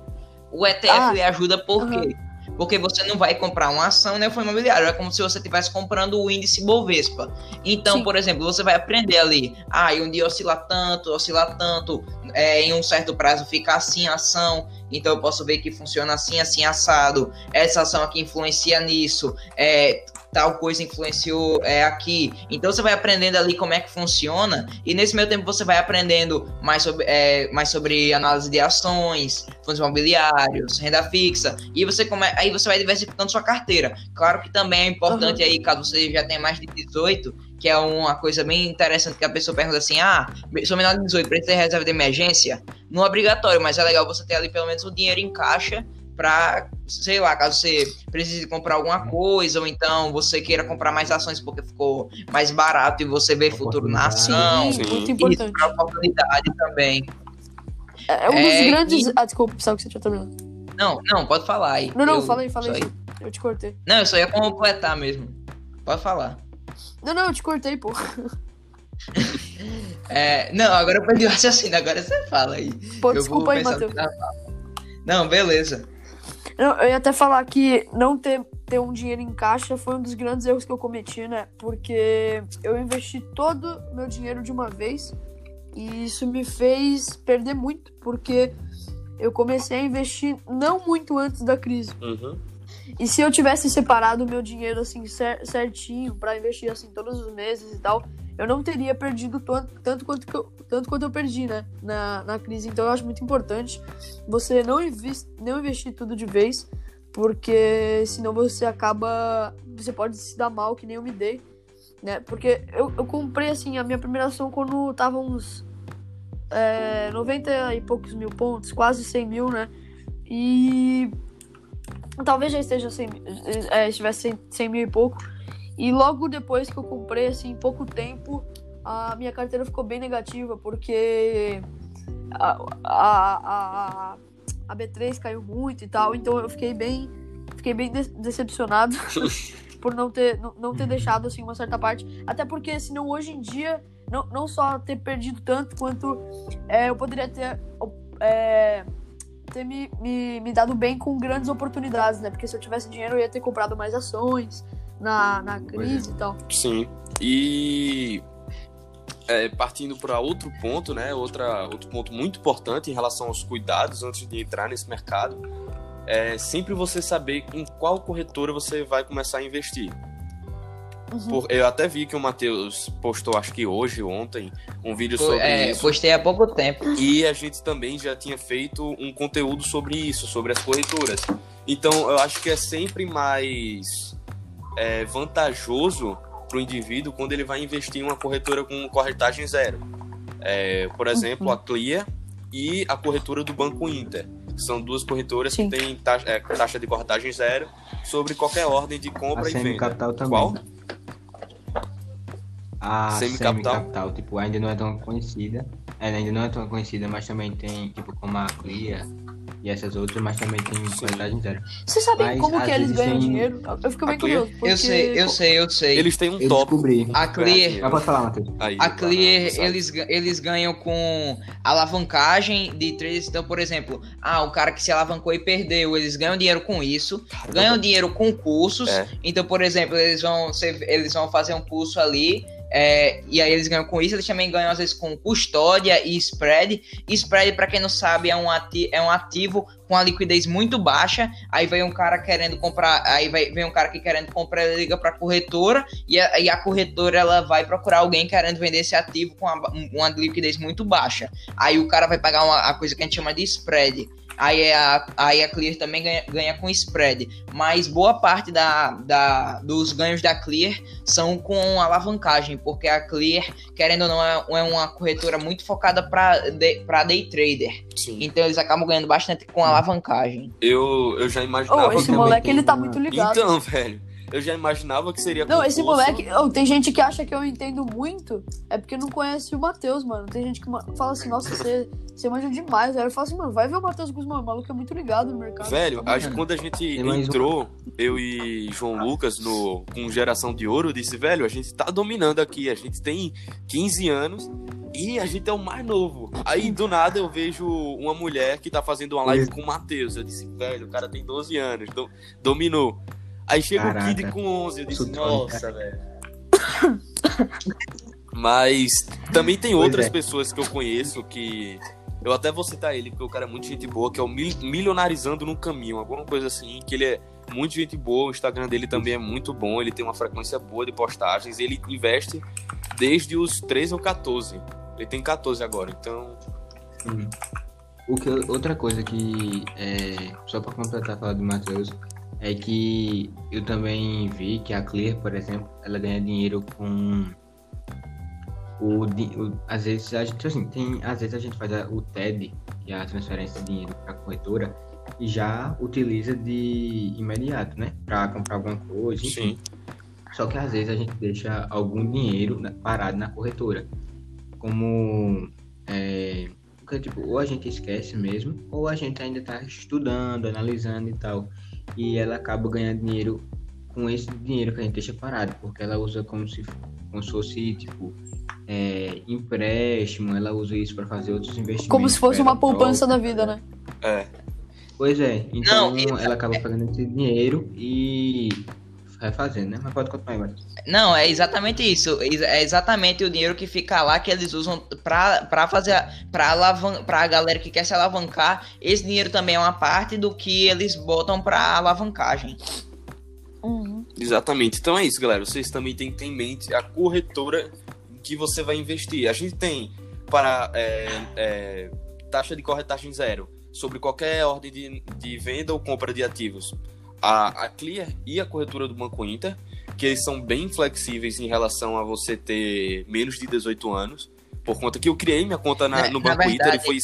O ETF Ah, ajuda por quê? Porque você não vai comprar uma ação, né? Foi imobiliário. É como se você estivesse comprando o índice Bovespa. Então, Sim. por exemplo, você vai aprender ali. Ah, e um dia oscilar tanto, oscilar tanto. É, em um certo prazo fica assim a ação. Então eu posso ver que funciona assim, assim, assado. Essa ação aqui influencia nisso. É, tal coisa influenciou é, aqui. Então você vai aprendendo ali como é que funciona. E nesse meio tempo você vai aprendendo mais sobre, é, mais sobre análise de ações, fundos imobiliários, renda fixa. E você come... aí você vai diversificando sua carteira. Claro que também é importante aí, caso você já tenha mais de 18, que é uma coisa bem interessante que a pessoa pergunta assim: ah, sou menor de 18, precisa de reserva de emergência? Não é obrigatório, mas é legal você ter ali pelo menos o dinheiro em caixa para, sei lá, caso você precise comprar alguma coisa, ou então você queira comprar mais ações porque ficou mais barato e você vê futuro na ação. Sim, muito Isso, importante. pra oportunidade também. É um dos É, grandes. e- Ah, desculpa, pensava que você tinha terminado. Não, não, pode falar aí. Não, não, Eu fala aí, fala só aí. ia- Eu te cortei. Não, eu só ia completar mesmo. Pode falar. Não, não, eu te cortei, pô. É, não, agora eu perdi o raciocínio, agora você fala aí. Pô, Eu desculpa aí, Matheus. Não, beleza. Não, eu ia até falar que não ter, ter um dinheiro em caixa foi um dos grandes erros que eu cometi, né? Porque eu investi todo o meu dinheiro de uma vez e isso me fez perder muito, porque eu comecei a investir não muito antes da crise. Uhum. E se eu tivesse separado o meu dinheiro assim cer- certinho pra investir assim todos os meses e tal, eu não teria perdido tanto, tanto quanto eu, tanto quanto eu perdi, né, na, na crise. Então eu acho muito importante você não, invis, não investir tudo de vez, porque senão você acaba você pode se dar mal que nem eu me dei, né? Porque eu, eu comprei assim a minha primeira ação quando tava uns é, 90 e poucos mil pontos, quase 100 mil, né? E talvez já esteja 100, mil- é, estivesse 100, 100 mil e pouco. E logo depois que eu comprei, assim, em pouco tempo, a minha carteira ficou bem negativa, porque a, a, a, a B3 caiu muito e tal, então eu fiquei bem, fiquei bem de- decepcionado por não ter, não, não ter deixado, assim, uma certa parte. Até porque, senão, hoje em dia, não, não só ter perdido tanto, quanto é, eu poderia ter... é, ter me, me, me dado bem com grandes oportunidades, né? Porque se eu tivesse dinheiro, eu ia ter comprado mais ações na, na crise e tal. Sim. E é, partindo para outro ponto, né? Outra, outro ponto muito importante em relação aos cuidados antes de entrar nesse mercado é sempre você saber em qual corretora você vai começar a investir. Uhum. Por- eu até vi que o Matheus postou, acho que hoje ou ontem, um vídeo sobre É, isso. postei há pouco tempo. E a gente também já tinha feito um conteúdo sobre isso, sobre as corretoras. Então eu acho que é sempre mais é, vantajoso para o indivíduo quando ele vai investir em uma corretora com corretagem zero. É, por exemplo, a Clear e a corretora do Banco Inter. São duas corretoras Sim. que têm taxa, é, taxa de corretagem zero sobre qualquer ordem de A compra e venda. semi-capital também. Qual? A Semi-capital? semi-capital, tipo, ainda não é tão conhecida. Ela ainda não é tão conhecida, mas também tem, tipo, como a Clear e essas outras, mas também tem qualidade zero. Vocês sabem Mas, como que eles ganham tem- dinheiro? Eu fico bem curioso. Porque... Eu sei, eu sei, eu sei. Eles têm um Eu top. descobri. A Clear, Já pode falar, Matheus. Aí, A Clear, sabe? eles, eles ganham com alavancagem de trades. Então, por exemplo, ah, o cara que se alavancou e perdeu, eles ganham dinheiro com isso. Caramba. Ganham dinheiro com cursos. É. Então, por exemplo, eles vão, eles vão fazer um curso ali. É, e aí eles ganham com isso, eles também ganham às vezes com custódia e spread. E spread, para quem não sabe, é um, ati é um ativo com a liquidez muito baixa. Aí vem um cara querendo comprar, aí vai, vem um cara que querendo comprar, ele liga para corretora e a, e a corretora ela vai procurar alguém querendo vender esse ativo com uma, uma liquidez muito baixa. Aí o cara vai pagar uma coisa que a gente chama de spread. Aí a, aí a Clear também ganha, ganha com spread. Mas boa parte da, da, dos ganhos da Clear são com alavancagem, porque a Clear, querendo ou não, é, é uma corretora muito focada para day, pra day trader. Sim. Então eles acabam ganhando bastante com alavancagem. Eu, eu já imaginava Oh, esse moleque, ele tá muito ligado. Então, velho, eu já imaginava que seria Não, esse moleque. Oh, tem gente que acha que eu entendo muito. É porque não conhece o Matheus, mano. Tem gente que fala assim, nossa, você, você manja demais. Aí eu falo assim, mano, vai ver o Matheus Guzmão. O maluco é muito ligado no mercado. Velho, Tá acho que quando a gente um. entrou, eu e João Lucas, no, com Geração de Ouro, eu disse, velho, a gente tá dominando aqui, a gente tem 15 anos E a gente é o mais novo. Aí do nada eu vejo uma mulher que tá fazendo uma live com o Matheus. Eu disse, velho, o cara tem 12 anos, do, dominou. Aí chega Caraca. o Kid com 11. Eu disse, Sutron, nossa, velho. Mas também tem Pois outras é. pessoas que eu conheço que. Eu até vou citar ele, porque o cara é muito gente boa, que é o Mil- Milionarizando no Caminho, alguma coisa assim, que ele é muito gente boa, o Instagram dele também é muito bom, ele tem uma frequência boa de postagens, ele investe desde os 13 ou 14. Ele tem 14 agora, então. Sim. O que, outra coisa que, é, só para completar a fala do Matheus, é que eu também vi que a Clear, por exemplo, ela ganha dinheiro com o, o- às vezes a gente assim, tem, às vezes a gente faz a- o TED, que é a transferência de dinheiro para a corretora, e já utiliza de imediato, né, para comprar alguma coisa, enfim. Sim. Só que às vezes a gente deixa algum dinheiro parado na corretora. Como. É, porque, tipo, ou a gente esquece mesmo, ou a gente ainda está estudando, analisando e tal. E ela acaba ganhando dinheiro com esse dinheiro que a gente deixa parado, porque ela usa como se, como se fosse, tipo, é, empréstimo, ela usa isso para fazer outros investimentos. Como se fosse uma poupança da própria, vida, pra- né? É. Pois é, então Não, ela acaba pegando esse dinheiro e refazendo, né? Mas pode continuar aí, Matheus. Não, é exatamente isso. É exatamente o dinheiro que fica lá que eles usam pra, pra fazer. a- Pra, alavan pra galera que quer se alavancar. Esse dinheiro também é uma parte do que eles botam pra alavancagem. Uhum. Exatamente. Então é isso, galera. Vocês também têm que ter em mente a corretora em que você vai investir. A gente tem para é, é, taxa de corretagem zero sobre qualquer ordem de, de venda ou compra de ativos. A, a Clear e a corretora do Banco Inter, que eles são bem flexíveis em relação a você ter menos de 18 anos. Por conta que eu criei minha conta na- É, no na Banco Inter verdade- e foi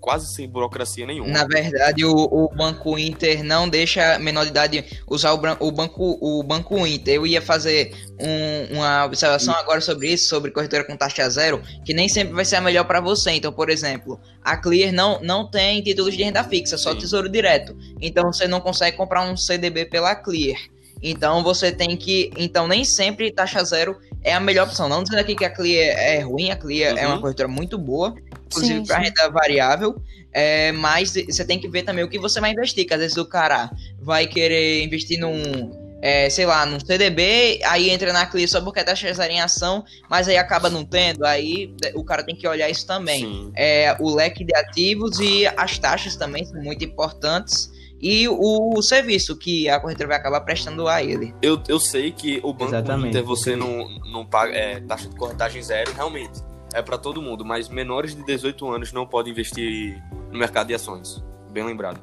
quase sem burocracia nenhuma. Na verdade, o, o Banco Inter não deixa a menor de idade usar o, o banco, o banco Inter. Eu ia fazer um- uma observação agora sobre isso, sobre corretora com taxa zero, que nem sempre vai ser a melhor para você. Então, por exemplo, a Clear não, não tem títulos de renda fixa, só Sim. tesouro direto. Então, você não consegue comprar um CDB pela Clear. Então, você tem que. Então, nem sempre taxa zero é a melhor opção. Não dizendo aqui que a Clear é ruim, a é Uhum. uma corretora muito boa, inclusive para renda variável. É, mas você tem que ver também o que você vai investir, que às vezes o cara vai querer investir num, é, sei lá, num CDB, aí entra na Clear só porque tá zero em ação, mas aí acaba não tendo, aí o cara tem que olhar isso também. É, o leque de ativos e as taxas também são muito importantes. E o, serviço que a corretora vai acabar prestando a ele. Eu, eu sei que o Banco Exatamente. Inter você não, não paga é, taxa de corretagem zero, realmente. É para todo mundo, mas menores de 18 anos não podem investir no mercado de ações. Bem lembrado.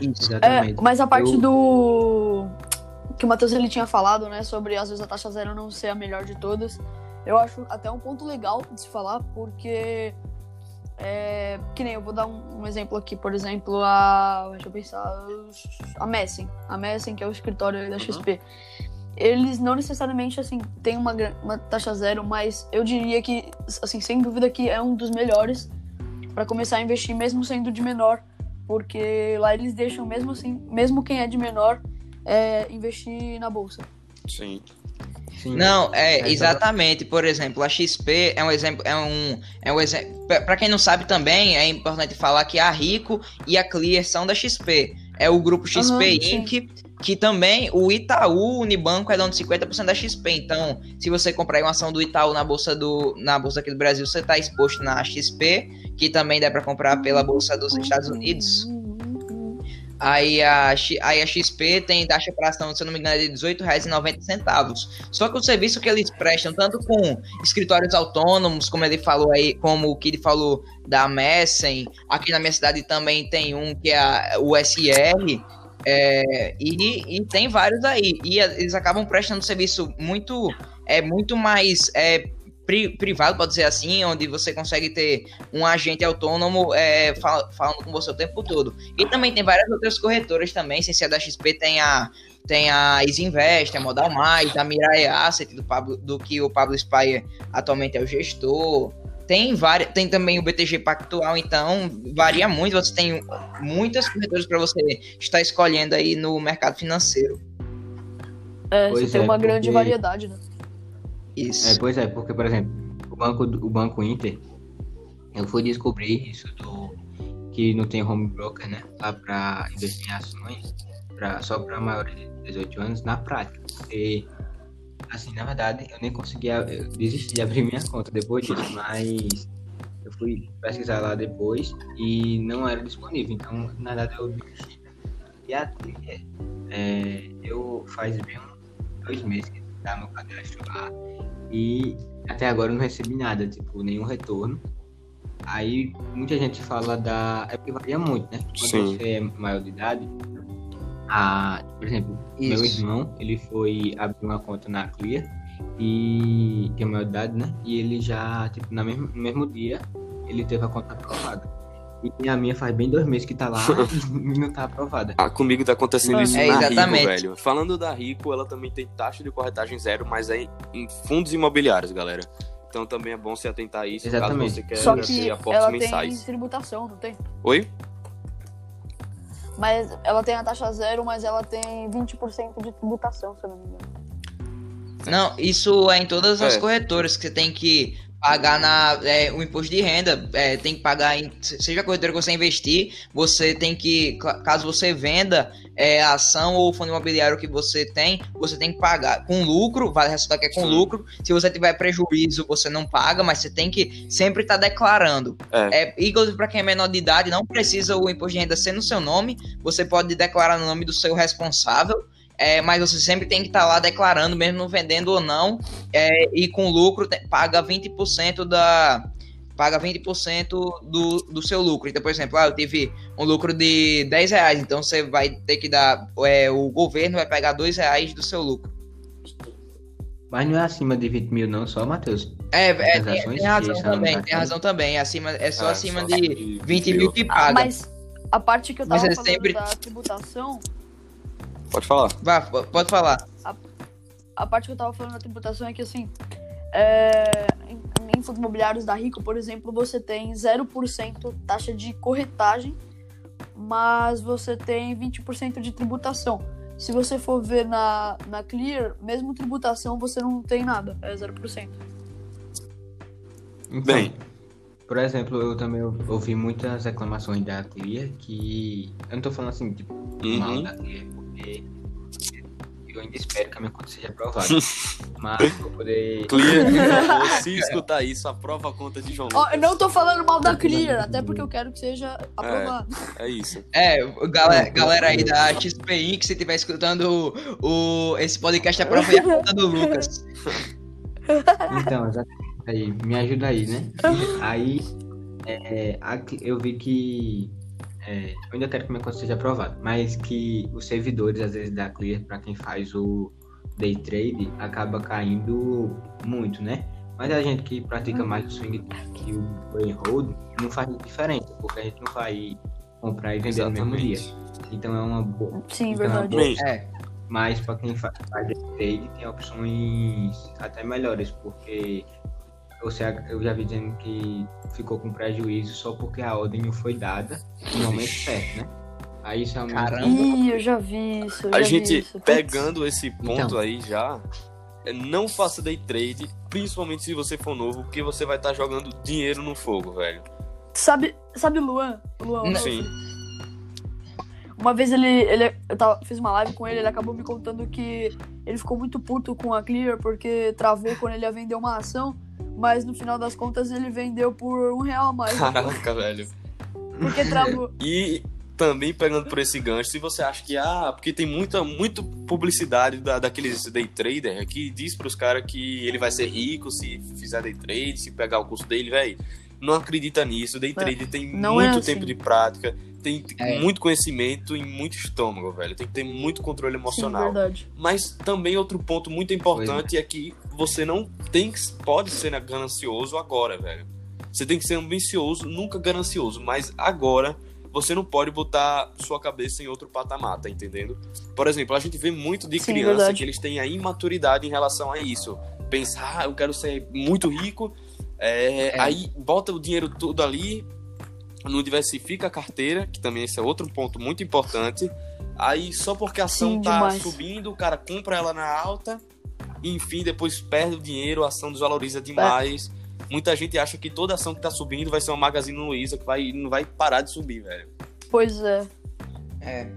É, Exatamente. mas a parte Eu- do. Que o Matheus ele tinha falado, né? Sobre às vezes a taxa zero não ser a melhor de todas. Eu acho até um ponto legal de se falar, porque. É, que nem eu vou dar um, um exemplo aqui, por exemplo, a. Deixa eu pensar. A Messen. A Messen, que é o escritório da Uhum. XP. Eles não necessariamente, assim, têm uma, uma taxa zero, mas eu diria que, assim, sem dúvida que é um dos melhores para começar a investir, mesmo sendo de menor porque lá eles deixam mesmo assim, mesmo quem é de menor, é, investir na bolsa. Sim. Sim. Não, é, É, exatamente. Por exemplo, a XP é um exemplo, é um, é um exemplo. Para quem não sabe também, é importante falar que a Rico e a Clear são da XP. É o grupo XP sim. Inc. Que também o Itaú Unibanco é dono de 50% da XP. Então, se você comprar uma ação do Itaú na bolsa do na bolsa aqui do Brasil, você está exposto na XP, que também dá para comprar pela bolsa dos Estados Unidos. Aí a, aí a XP tem taxa para ação, se eu não me engano, é de R$18,90. Só que o serviço que eles prestam, tanto com escritórios autônomos, como ele falou aí, como o que ele falou da Messen, aqui na minha cidade também tem um que é a- o SL, é, e, e tem vários aí. E eles acabam prestando serviço muito, é, muito mais é, pri- privado, pode dizer assim, onde você consegue ter um agente autônomo é, fal- falando com você o tempo todo. E também tem várias outras corretoras também, sem ser da XP, tem a, tem a Isinvest, a Modal Mais, a Mirai Asset, do, Pablo, do que o Pablo Spire atualmente é o gestor. Tem, várias, tem também o BTG Pactual, então varia muito. Você tem muitas corretoras para você estar escolhendo aí no mercado financeiro. É, Pois você tem é, uma grande porque- variedade, né? Isso. É, pois é, porque, por exemplo, banco, o banco Inter, eu fui descobrir isso do que não tem home broker, né? Lá para investir em ações, pra, só para maiores de 18 anos, na prática. Porque, assim, na verdade, eu nem conseguia eu desisti de abrir minha conta depois disso, mas eu fui pesquisar lá depois e não era disponível. Então, na verdade, eu desisti. E a Twitter, é, eu faz bem dois meses que tá meu cadastro lá e até agora eu não recebi nada, tipo, nenhum retorno. Aí muita gente fala da. É porque varia muito, né? Quando Sim. você é maior de idade, a... por exemplo, meu Isso. irmão, ele foi abrir uma conta na Clear e tem maior de idade, né? E ele já, tipo, na mesmo, no mesmo dia, ele teve a conta aprovada. E a minha faz bem dois meses que tá lá e não tá aprovada. Ah, comigo tá acontecendo isso É, na exatamente. Rico, velho. Falando da Rico, ela também tem taxa de corretagem zero, mas é em- fundos imobiliários, galera. Então também é bom se atentar a isso, Exatamente. caso você queira Só que aportes ela mensais. tem tributação, não tem? Oi? Mas ela tem a taxa zero, mas ela tem 20% de tributação, se eu não me engano. Não, isso é em todas as É. corretoras que você tem que pagar na é, o imposto de renda, é, tem que pagar em seja a corretora que você investir, você tem que ca- caso você venda é, a ação ou fundo imobiliário que você tem, você tem que pagar com lucro, vale ressaltar que é com Sim. lucro. Se você tiver prejuízo, você não paga, mas você tem que sempre estar declarando. É. É, inclusive para quem é menor de idade, não precisa o imposto de renda ser no seu nome, você pode declarar no nome do seu responsável. É, mas você sempre tem que estar lá declarando, mesmo não vendendo ou não, é, e com lucro te- paga 20% da paga 20% do, do seu lucro. Então, por exemplo, ah, eu tive um lucro de 10 reais, então você vai ter que dar, é, o governo vai pegar 2 reais do seu lucro. Mas não é acima de 20 mil, não, só, Matheus. É, é, tem, tem razão também, tem razão também. É, acima, é só É, acima só de 20 mil que Ah, paga. mas a parte que eu Mas tava é falando sempre- da tributação, Pode falar. Vá, pode falar. a parte que eu tava falando da tributação é que assim, é, em, em fundos imobiliários da Rico, por exemplo, você tem 0% taxa de corretagem, mas você tem 20% de tributação. Se você for ver na, na Clear, mesmo tributação, você não tem nada, é 0%. Então, Bem. Por exemplo, eu também ou- ouvi muitas reclamações da Clear que. Eu não tô falando assim, tipo, mal Uhum. da Clear, porque eu ainda espero que a minha conta seja aprovada. Mas pra poder. Clear, se escutar isso, aprova a conta de João Lucas. eu não tô falando mal da Clear, até porque eu quero que seja aprovado. É isso. É, galera, galera aí da XPI que se estiver escutando o, o- esse podcast, aprova a conta do Lucas. Então, exatamente. Aí, me ajuda aí, né? Aí, é, a- eu vi que. É, eu ainda quero que minha conta seja aprovada, mas que os servidores, às vezes, da Clear, para quem faz o day trade, acaba caindo muito, né? Mas a gente que pratica mais o swing trade e o buy hold, não faz diferença, porque a gente não vai comprar e vender no mesmo dia. Exatamente. Então é uma boa. Sim, então é verdade. boa Bem, É, mas para quem fa- faz day trade tem opções até melhores, porque você, eu já vi dizendo que ficou com prejuízo só porque a ordem não foi dada no momento certo, né? Aí isso é um Caramba. Ih, eu já vi isso. Eu A já vi gente, isso. Pegando esse ponto Então. aí já, é, não faça day trade, principalmente se você for novo, porque você vai estar jogando dinheiro no fogo, velho. Sabe, sabe o Luan? O Luan, Sim. Uma vez ele, ele eu tava, fiz uma live com ele, ele acabou me contando que ele ficou muito puto com a Clear porque travou quando ele ia vender uma ação, mas no final das contas ele vendeu por um real a mais. Caraca, velho. Porque travou. E também pegando por esse gancho, se você acha que, ah, porque tem muita muito publicidade da, daqueles day trader que diz pros caras que ele vai ser rico se fizer day trade, se pegar o curso dele, velho. Não acredita nisso. Day trade tem é muito assim. tempo de prática, tem É. muito conhecimento e muito estômago, velho. Tem que ter muito controle Sim, emocional. verdade. Mas também outro ponto muito importante é que você não tem que pode ser ganancioso agora, velho. Você tem que ser ambicioso, nunca ganancioso, mas agora você não pode botar sua cabeça em outro patamar, tá entendendo? Por exemplo, a gente vê muito de Sim, criança verdade. que eles têm a imaturidade em relação a isso. Pensar, ah, eu quero ser muito rico, é, É. aí bota o dinheiro todo ali, não diversifica a carteira, que também esse é outro ponto muito importante. Aí só porque a ação Sim, tá demais. subindo, o cara compra ela na alta, e, enfim, depois perde o dinheiro, a ação desvaloriza demais. Muita gente acha que toda ação que tá subindo vai ser uma Magazine Luiza que vai, não vai parar de subir, velho. Pois é. É.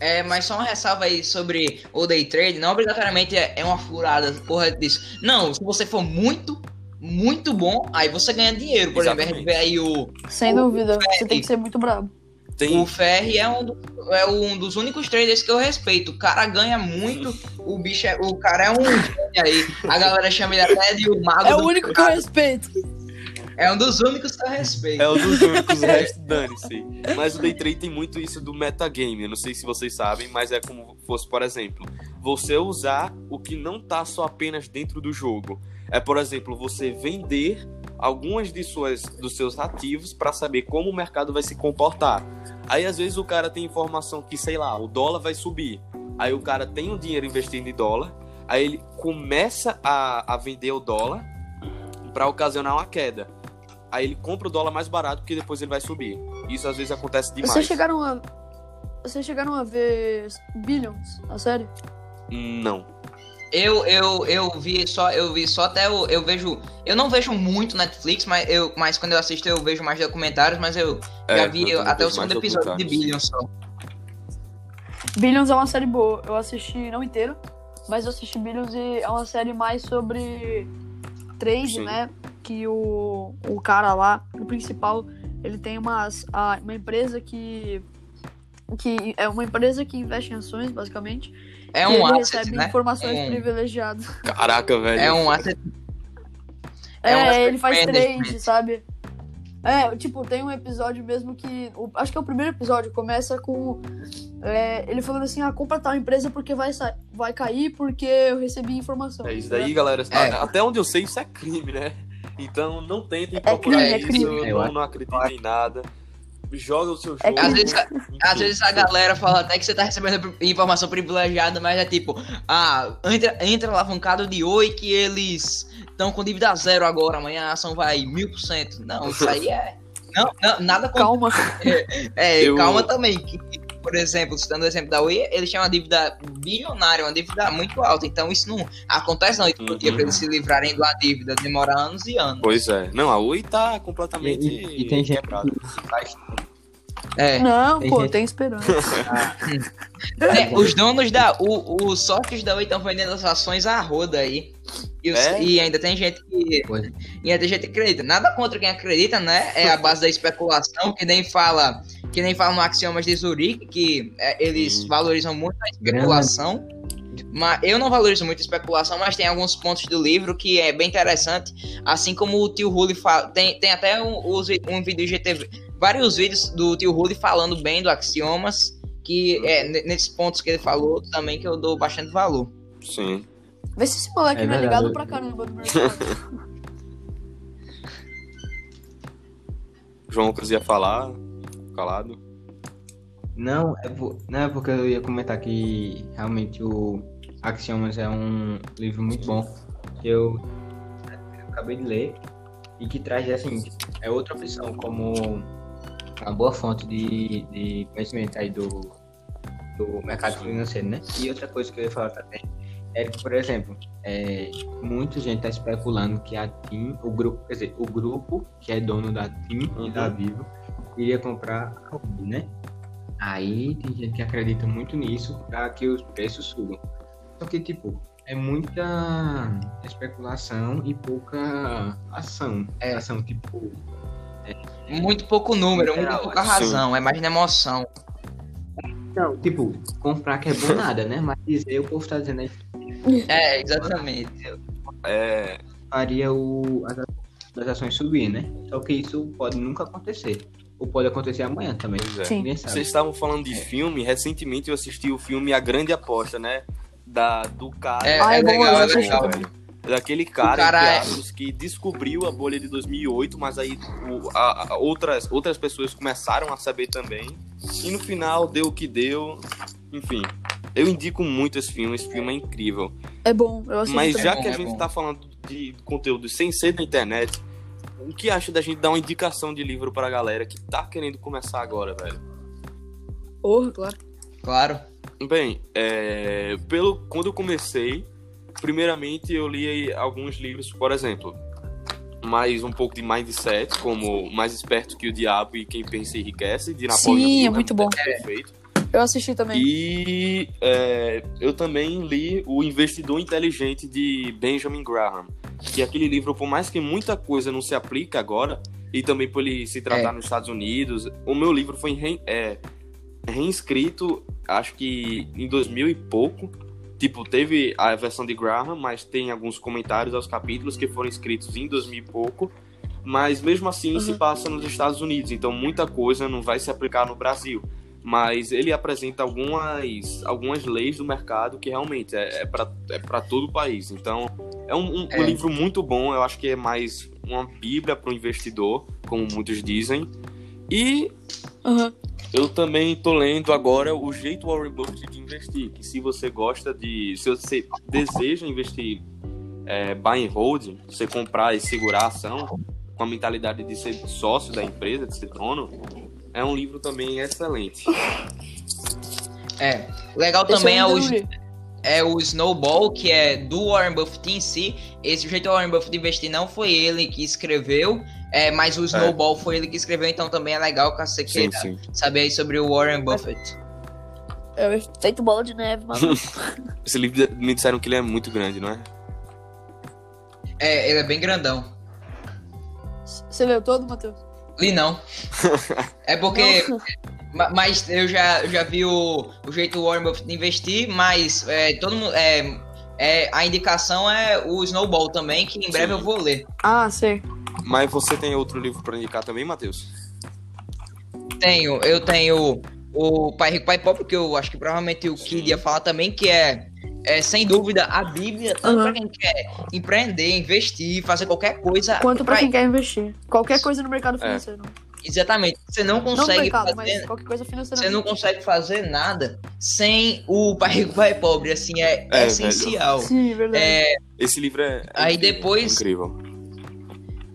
É, mas só uma ressalva aí sobre o day trade, não obrigatoriamente é é uma furada, porra disso. Não, se você for muito, muito bom, aí você ganha dinheiro. Por exemplo, a gente Exatamente. vê aí o, Sem O dúvida. Você tem que ser muito brabo. Tem, o Ferri é um, do- é um dos únicos traders que eu respeito. O cara ganha muito, o bicho é, o cara é um aí. A galera chama ele até de o mago É o único que eu respeito. É um dos únicos que eu respeito. É um dos únicos, o resto dane-se. Mas o Day Trade tem muito isso do metagame. Eu não sei se vocês sabem, mas é como fosse, por exemplo, você usar o que não tá só apenas dentro do jogo. É, por exemplo, você vender algumas de suas, dos seus ativos para saber como o mercado vai se comportar. Aí, às vezes, o cara tem informação que, sei lá, o dólar vai subir. Aí o cara tem o dinheiro investido em dólar, aí ele começa a, a vender o dólar para ocasionar uma queda. Aí ele compra o dólar mais barato porque depois ele vai subir. Isso às vezes acontece demais. Vocês chegaram a. Vocês chegaram a ver Billions, a série? Não. Eu, eu, eu vi só, eu vi só até o, eu vejo, eu não vejo muito Netflix, mas eu, mas quando eu assisto eu vejo mais documentários, mas eu É, já eu vi também até o segundo episódio de documentários. Billion só. Billions é uma série boa. Eu assisti não inteiro, mas eu assisti Billions e é uma série mais sobre trade, Sim. né? Que o, o cara lá, o principal, ele tem umas, a- uma empresa que que é uma empresa que investe em ações, basicamente. É um ele asset, recebe né? informações É um- privilegiadas. Caraca, velho. É um asset. É, É um asset ele faz trade, sabe? É, tipo, tem um episódio mesmo que. o- acho que é o primeiro episódio, começa com. é, ele falando assim, ah, compra tal empresa porque vai, vai cair porque eu recebi informação. É isso daí, galera. É. Até onde eu sei, isso é crime, né? Então não tentem É procurar crime, é isso. crime. Eu Não, acho- não acreditem em nada. Joga o seu jogo. É. Às vezes, às vezes a galera fala até que você tá recebendo informação privilegiada, mas é tipo, ah, entra, entra alavancado de oi que eles estão com dívida zero agora, amanhã a ação vai mil por cento. Não, isso aí é. Não, não, nada contra. Calma. É, Eu- calma também. que, por exemplo, citando o exemplo da Oi, eles têm uma dívida bilionária, uma dívida muito alta. Então isso não acontece não. Todo dia Uhum. pra eles se livrarem de uma dívida, demora anos e anos. Pois é. Não, a Oi tá completamente E, e- e tem gente quebrada. É. Não, Tem pô, gente- tem esperança. É, os donos da. O, os sócios da Oi estão vendendo as ações à roda aí. E, os- É? e ainda tem gente que. E ainda tem gente que acredita. Nada contra quem acredita, né? É a base da especulação, que nem fala. Que nem fala no Axiomas de Zurique, que é, eles Hum. valorizam muito a especulação. Mas eu não valorizo muito a especulação, mas tem alguns pontos do livro que é bem interessante. Assim como o tio Rulli fala. Tem, tem até um, um vídeo GTV. Vários vídeos do tio Rulli falando bem do Axiomas. Que é nesses pontos que ele falou também que eu dou bastante valor. Sim. Vê se esse moleque É não é ligado pra caramba no mercado. João Lucas ia falar, calado. Não, é, por- não, é porque eu ia comentar que realmente o Axiomas é um livro muito bom que eu, eu acabei de ler e que traz assim, é outra opção como uma boa fonte de, de conhecimento aí do, do mercado financeiro, né? E outra coisa que eu ia falar também é que, por exemplo, é, muita gente está especulando que a TIM, o grupo, quer dizer, o grupo que é dono da TIM Uhum. e da Vivo iria comprar a Oi, né? Aí tem gente que acredita muito nisso para que os preços subam. Só que, tipo, é muita especulação e pouca ação. É. Ação, tipo, Muito pouco número, muito Literal, pouca sim. razão, é mais na emoção. não, tipo, comprar que é bom nada, né? Mas dizer o povo tá dizendo aí É, exatamente. É, faria o, as, as ações subir, né? Só que isso pode nunca acontecer. Ou pode acontecer amanhã também. é. Sim. Vocês estavam falando de filme, recentemente eu assisti o filme A Grande Aposta, né? Da, do cara. É, Ah, é é legal, é legal. também. Daquele cara, cara é- que descobriu a bolha de 2008, mas aí o- a- a- outras, outras pessoas começaram a saber também. E no final deu o que deu. Enfim, eu indico muito esse filme, esse filme é incrível. É bom, eu assisti Mas já bom, que a é gente bom. tá falando de conteúdo sem ser da internet, o que acha da gente dar uma indicação de livro pra galera que tá querendo começar agora, velho? Porra, claro. Claro. Bem, é, pelo quando eu comecei, primeiramente eu li alguns livros, por exemplo, mais um pouco de mindset, como Mais Esperto que o Diabo e Quem Pensa Enriquece, de Napoleão Sim, é muito bom. Perfeito. Eu assisti também. E é, eu também li O Investidor Inteligente de Benjamin Graham, que é aquele livro, por mais que muita coisa não se aplica agora, e também por ele se tratar É. nos Estados Unidos, o meu livro foi re, é, reinscrito, acho que em 2000 e pouco. Tipo, teve a versão de Graham, mas tem alguns comentários aos capítulos que foram escritos em 2000 e pouco. Mas mesmo assim se Uhum. passa nos Estados Unidos, então muita coisa não vai se aplicar no Brasil mas ele apresenta algumas, algumas leis do mercado que realmente é, é para é pra todo o país. Então, é um, um- É. um livro muito bom, eu acho que é mais uma bíblia para o investidor, como muitos dizem. E Aham. eu também tô lendo agora o jeito Warren Buffett de investir, que se você gosta de, se você deseja investir é, buy and hold, você comprar e segurar a ação, com a mentalidade de ser sócio da empresa, de ser dono, é um livro também excelente. É. Legal Esse também é o, é o Snowball, que é do Warren Buffett em si. Esse jeito do Warren Buffett investir não foi ele que escreveu, é, mas o Snowball foi ele que escreveu, então também é legal caso você Sim, queira sim. saber aí sobre o Warren Buffett. É o efeito bola de neve, mano. Esse livro me disseram que ele é muito grande, não é? É, ele é bem grandão. Você leu todo, Matheus? Li não. É porque. Mas eu já, já vi o, o jeito Warren Buffett de investir, mas é, todo mundo. É, é, a indicação é o Snowball também, que em breve Sim. eu vou ler. Ah, sei. Mas você tem outro livro para indicar também, Matheus? Tenho, eu tenho o Pai Rico, Pai Pobre, que eu acho que provavelmente o Kid ia falar também, que é, é sem dúvida a Bíblia, tanto Aham. pra quem quer empreender, investir, fazer qualquer coisa. Quanto pra vai- quem quer investir. Qualquer coisa no mercado financeiro. Exatamente. Você não Não consegue mercado, fazer. mas qualquer coisa financeira. Você não consegue fazer nada sem o Pai Rico, Pai Pobre, assim, é, É, essencial. Sim, verdade. É, Esse livro é. é Aí incrível, depois- Incrível.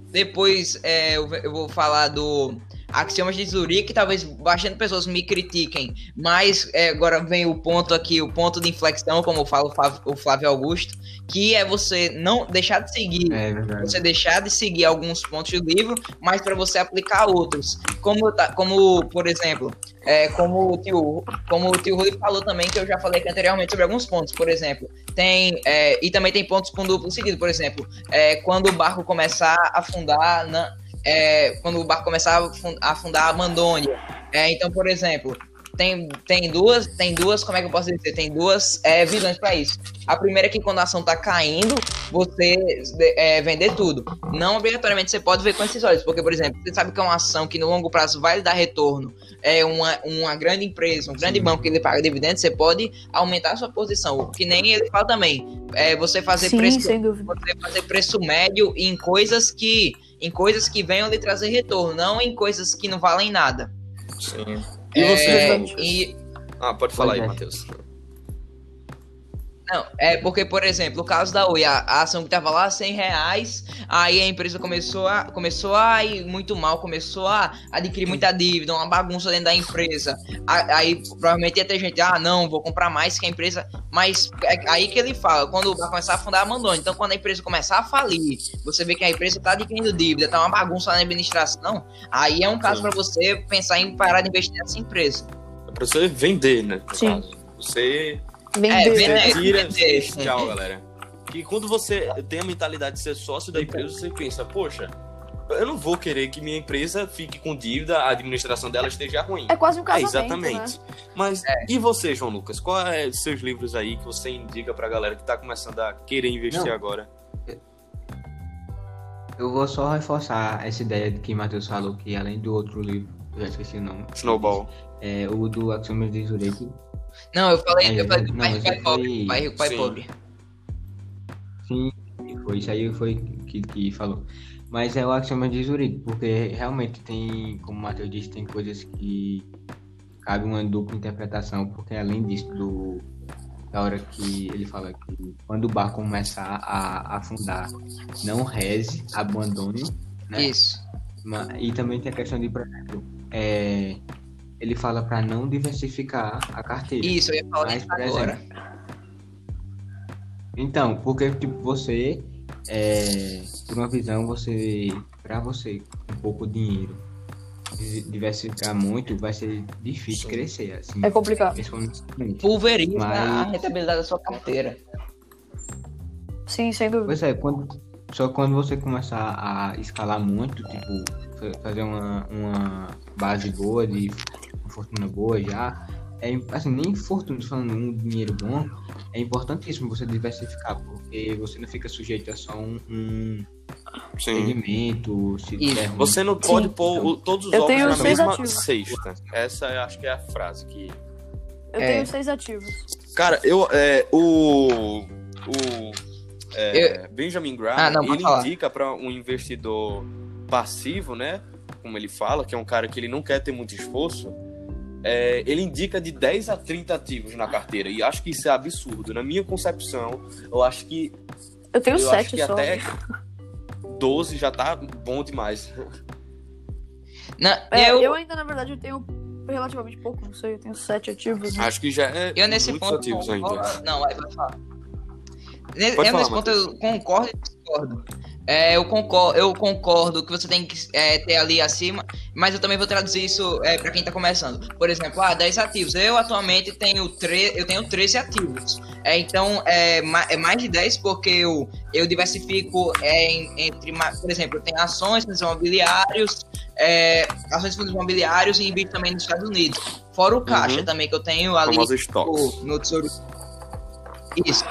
Depois é, eu vou falar do Axiomas de Zurique, talvez bastante pessoas me critiquem, mas é, agora vem o ponto aqui, o ponto de inflexão, como fala o Flávio- o Flávio Augusto, que é você não deixar de seguir, É você deixar de seguir alguns pontos do livro, mas para você aplicar outros. Como, tá- como por exemplo, é, como, o tio, como o tio Rui falou também, que eu já falei anteriormente sobre alguns pontos, por exemplo, tem, é, e também tem pontos com duplo sentido, por exemplo, é, quando o barco começar a afundar, na, é, quando o barco começar a afun- a afundar, abandone. É, então, por exemplo, tem, tem duas, tem duas, como é que eu posso dizer? Tem duas é, visões para isso. A primeira é que quando a ação tá caindo, você é, vender tudo. Não obrigatoriamente você pode ver com esses olhos, porque, por exemplo, você sabe que é uma ação que no longo prazo vai lhe dar retorno, é uma, uma grande empresa, um grande Sim. banco que ele paga dividendos, você pode aumentar a sua posição. Que nem ele fala também, é você fazer Sim, preço você fazer preço médio em coisas que em coisas que venham lhe trazer retorno, não em coisas que não valem nada. Sim. E É, você? e Ah, pode falar aí, é. Matheus. Não, é porque, por exemplo, o caso da Oi, a, a ação que tava lá 100 reais, aí a empresa começou a, começou a ir muito mal, começou a adquirir muita dívida, uma bagunça dentro da empresa. A- Aí provavelmente ia ter gente, ah, não, vou comprar mais que a empresa. Mas é aí que ele fala, quando vai começar a afundar, abandone. Então, quando a empresa começar a falir, você vê que a empresa tá adquirindo dívida, tá uma bagunça na administração, aí é um caso para você pensar em parar de investir nessa empresa. É pra você vender, né? Sim. caso. Você, Vender. É, vender. tira. tchau, galera. Que quando você tem a mentalidade de ser sócio da empresa, você pensa, poxa, eu não vou querer que minha empresa fique com dívida, a administração dela esteja ruim. É quase um É, casamento, exatamente. né? Mas e você, João Lucas? Qual é os seus livros aí que você indica pra galera que tá começando a querer investir Não. agora? Eu vou só reforçar essa ideia que Matheus falou, que além do outro livro, eu já esqueci o nome. Snowball. É o do Axiomas de Zurich. Não, eu falei, É, eu falei do não, pai pai aí pobre, foi- pai rico, pai Sim. pobre. Sim, foi isso aí foi que, que falou. Mas é o Axioma de Zurique, porque realmente tem, como o Matheus disse, tem coisas que cabe uma dupla interpretação, porque além disso, do, da hora que ele fala que quando o barco começar a afundar, não reze, abandone, né? Isso. E também tem a questão de, por exemplo, é, ele fala para não diversificar a carteira. Isso, eu ia falar Mas, por agora. exemplo, Então, porque tipo, você é, por uma visão, você, para você, com pouco dinheiro, di- diversificar muito, vai ser difícil Sim. crescer, assim. É complicado. Pulveriza Mas- a rentabilidade da sua carteira. Sim, sem dúvida. Pois é, quando, só quando você começar a escalar muito, tipo, fa- fazer uma, uma base boa, de uma fortuna boa já, é, im- assim, nem fortuna, falando um dinheiro bom, é importantíssimo você diversificar, porque você não fica sujeito a só um, um segmento, se der. Você não pode Sim. pôr o- todos os Eu ovos na mesma ativos. cesta. Essa eu acho que é a frase que. Eu É. tenho seis ativos. Cara, eu. É, o. O. é, Benjamin Graham, Ah, não, ele falar. indica para um investidor passivo, né? Como ele fala, que é um cara que ele não quer ter muito esforço. É, ele indica de 10 a 30 ativos na carteira. E acho que isso é absurdo. Na minha concepção, eu acho que. Eu tenho eu acho sete que só. até 12 já tá bom demais. Não, É, eu, eu... ainda, na verdade, eu tenho relativamente pouco, não sei, eu tenho sete ativos. né? Acho que já é eu nesse muitos ponto. ativos ainda. Não, vai, falar. Pode eu falar, nesse ponto Matheus. eu concordo e discordo. É, eu, concordo, eu concordo que você tem que é, ter ali acima, mas eu também vou traduzir isso é, para quem tá começando. Por exemplo, ah, 10 ativos. Eu atualmente tenho, tre eu tenho 13 ativos. É, então, é, ma é mais de 10 porque eu, eu diversifico é, em- entre, por exemplo, eu tenho ações, fundos imobiliários, é, ações fundos imobiliários e invisto também nos Estados Unidos. Fora o caixa Uhum. também que eu tenho ali no, no Tesouro. Isso.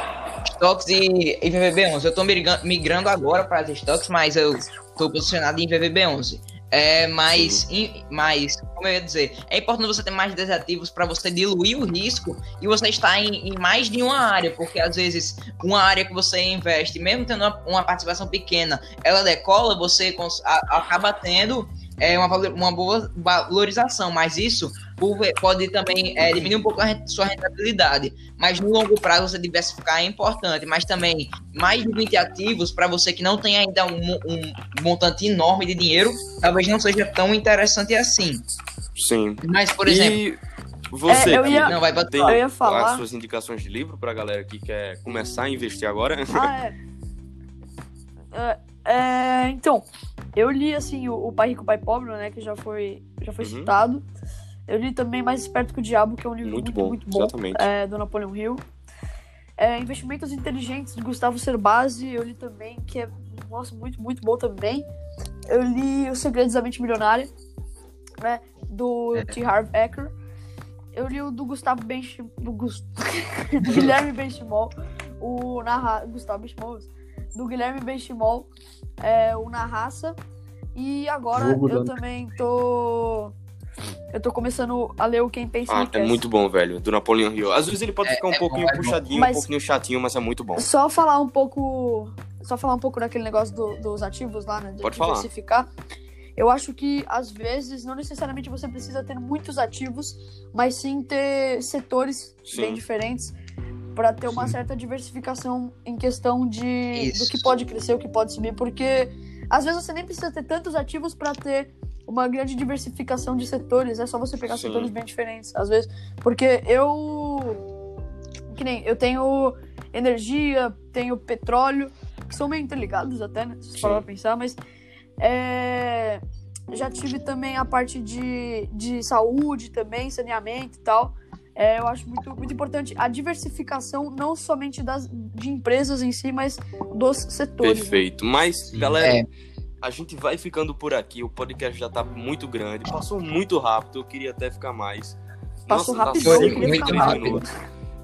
Stocks e, e VVB11. Eu tô migrando, agora para as stocks, mas eu tô posicionado em VVB11. É, mas, em- mas, como eu ia dizer, é importante você ter mais de 10 ativos para você diluir o risco e você estar em, em mais de uma área, porque às vezes uma área que você investe, mesmo tendo uma, uma participação pequena, ela decola, você acaba tendo é, uma, uma boa valorização, mas isso pode também é, diminuir um pouco a sua rentabilidade. Mas no longo prazo você diversificar é importante, mas também mais de 20 ativos para você que não tem ainda um, um montante enorme de dinheiro, talvez não seja tão interessante assim. Sim. Mas, por exemplo, E você É, eu que ia- não vai bater. eu ia falar- as suas indicações de livro pra galera que quer começar a investir agora? Ah, é. É, é, então, eu li assim o, o Pai Rico, Pai Pobre, né? Que já foi, já foi Uhum. citado. Eu li também Mais Esperto que o Diabo, que é um livro Muito muito, bom, muito bom, exatamente. é, do Napoleão Hill. É, Investimentos Inteligentes, de Gustavo Cerbasi, eu li também, que é, nossa, muito, muito bom também. Eu li Os Segredos da Mente Milionária, né, do É. T. Harv Eker. Eu li o do Gustavo Bench... do, Gus- do Guilherme Benchimol, o narra... Gustavo Benchimol, do Guilherme Benchimol, é, o Na Raça. E agora Vulgo eu também tô... Eu tô começando a ler o Quem Pensa Ah, é Enriquece. muito bom, velho. Do Napoleão Hill. Às vezes ele pode ficar um é pouquinho bom, é puxadinho, Mas- um pouquinho chatinho, mas é muito bom. Só falar um pouco. Só falar um pouco daquele negócio do- dos ativos lá, né? De Pode falar. diversificar. Eu acho que, às vezes, não necessariamente você precisa ter muitos ativos, mas sim ter setores Sim. bem diferentes para ter uma Sim. certa diversificação em questão de Isso. do que pode crescer, o que pode subir, porque às vezes você nem precisa ter tantos ativos para ter uma grande diversificação de setores, é só você pegar Sim. setores bem diferentes, às vezes, porque eu que nem eu tenho energia, tenho petróleo, que são meio interligados até, né? Se pra pensar, mas é, já tive também a parte de, de saúde também, saneamento e tal. É, eu acho muito, muito importante a diversificação, não somente das, de empresas em si, mas dos setores. né? Perfeito. Mas, Sim. galera, É. a gente vai ficando por aqui. O podcast já tá muito grande. Passou muito rápido. Eu queria até ficar mais. Passou Nossa, rapidão, tá eu mais rápido. minutos.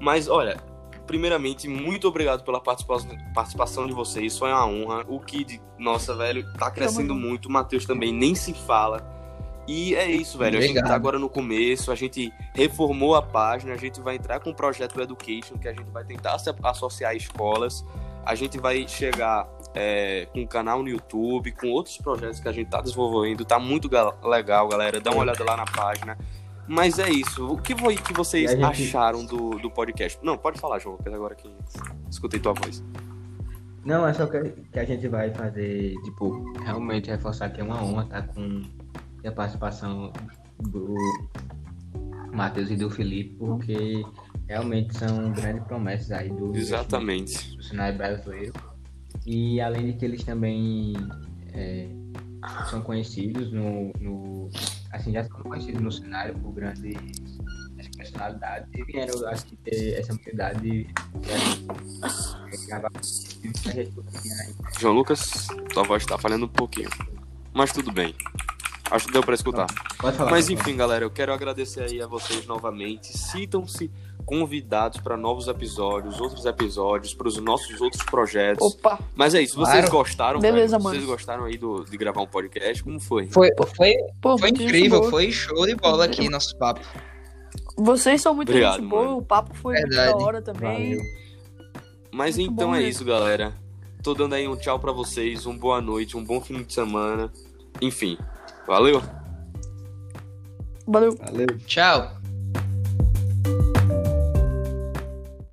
Mas, olha, primeiramente, muito obrigado pela participação, participação de vocês. Foi uma honra. O Kid, nossa, velho, tá crescendo muito. O Matheus também nem se fala. E é isso, velho. A gente tá agora no começo, a gente reformou a página, a gente vai entrar com o projeto Education, que a gente vai tentar associar escolas. A gente vai chegar é, com um canal no YouTube, com outros projetos que a gente tá desenvolvendo. Tá muito ga- legal, galera. Dá uma olhada lá na página. Mas é isso. O que foi que vocês gente- acharam do, do podcast? Não, pode falar, João, porque agora que escutei tua voz. Não, é só que, que a gente vai fazer, tipo, realmente reforçar que é uma honra estar com a participação do Matheus e do Felipe, porque realmente são grandes promessas aí do Exatamente. do cenário brasileiro. E além de que eles também é, são conhecidos no, no. Assim, já são conhecidos no cenário por grandes personalidades e vieram aqui ter essa oportunidade de, de gravar João Lucas, tua voz tá falhando um pouquinho. Mas tudo bem. Acho que deu pra escutar. Pode falar. Mas pode enfim, galera, eu quero agradecer aí a vocês novamente. Sintam-se convidados para novos episódios, outros episódios, para os nossos outros projetos. Opa, Mas é isso, vocês Claro. gostaram? Beleza, mano. Vocês gostaram aí do, de gravar um podcast? Como foi? Foi, foi, pô, foi incrível, boa. foi show de bola aqui nosso papo. Vocês são muito Obrigado, gente boa, mano. o papo foi muito da hora também. Valeu. Mas Muito então bom é mesmo. isso, galera. Tô dando aí um tchau para vocês, uma boa noite, um bom fim de semana. Enfim, valeu! Valeu. Valeu. Tchau.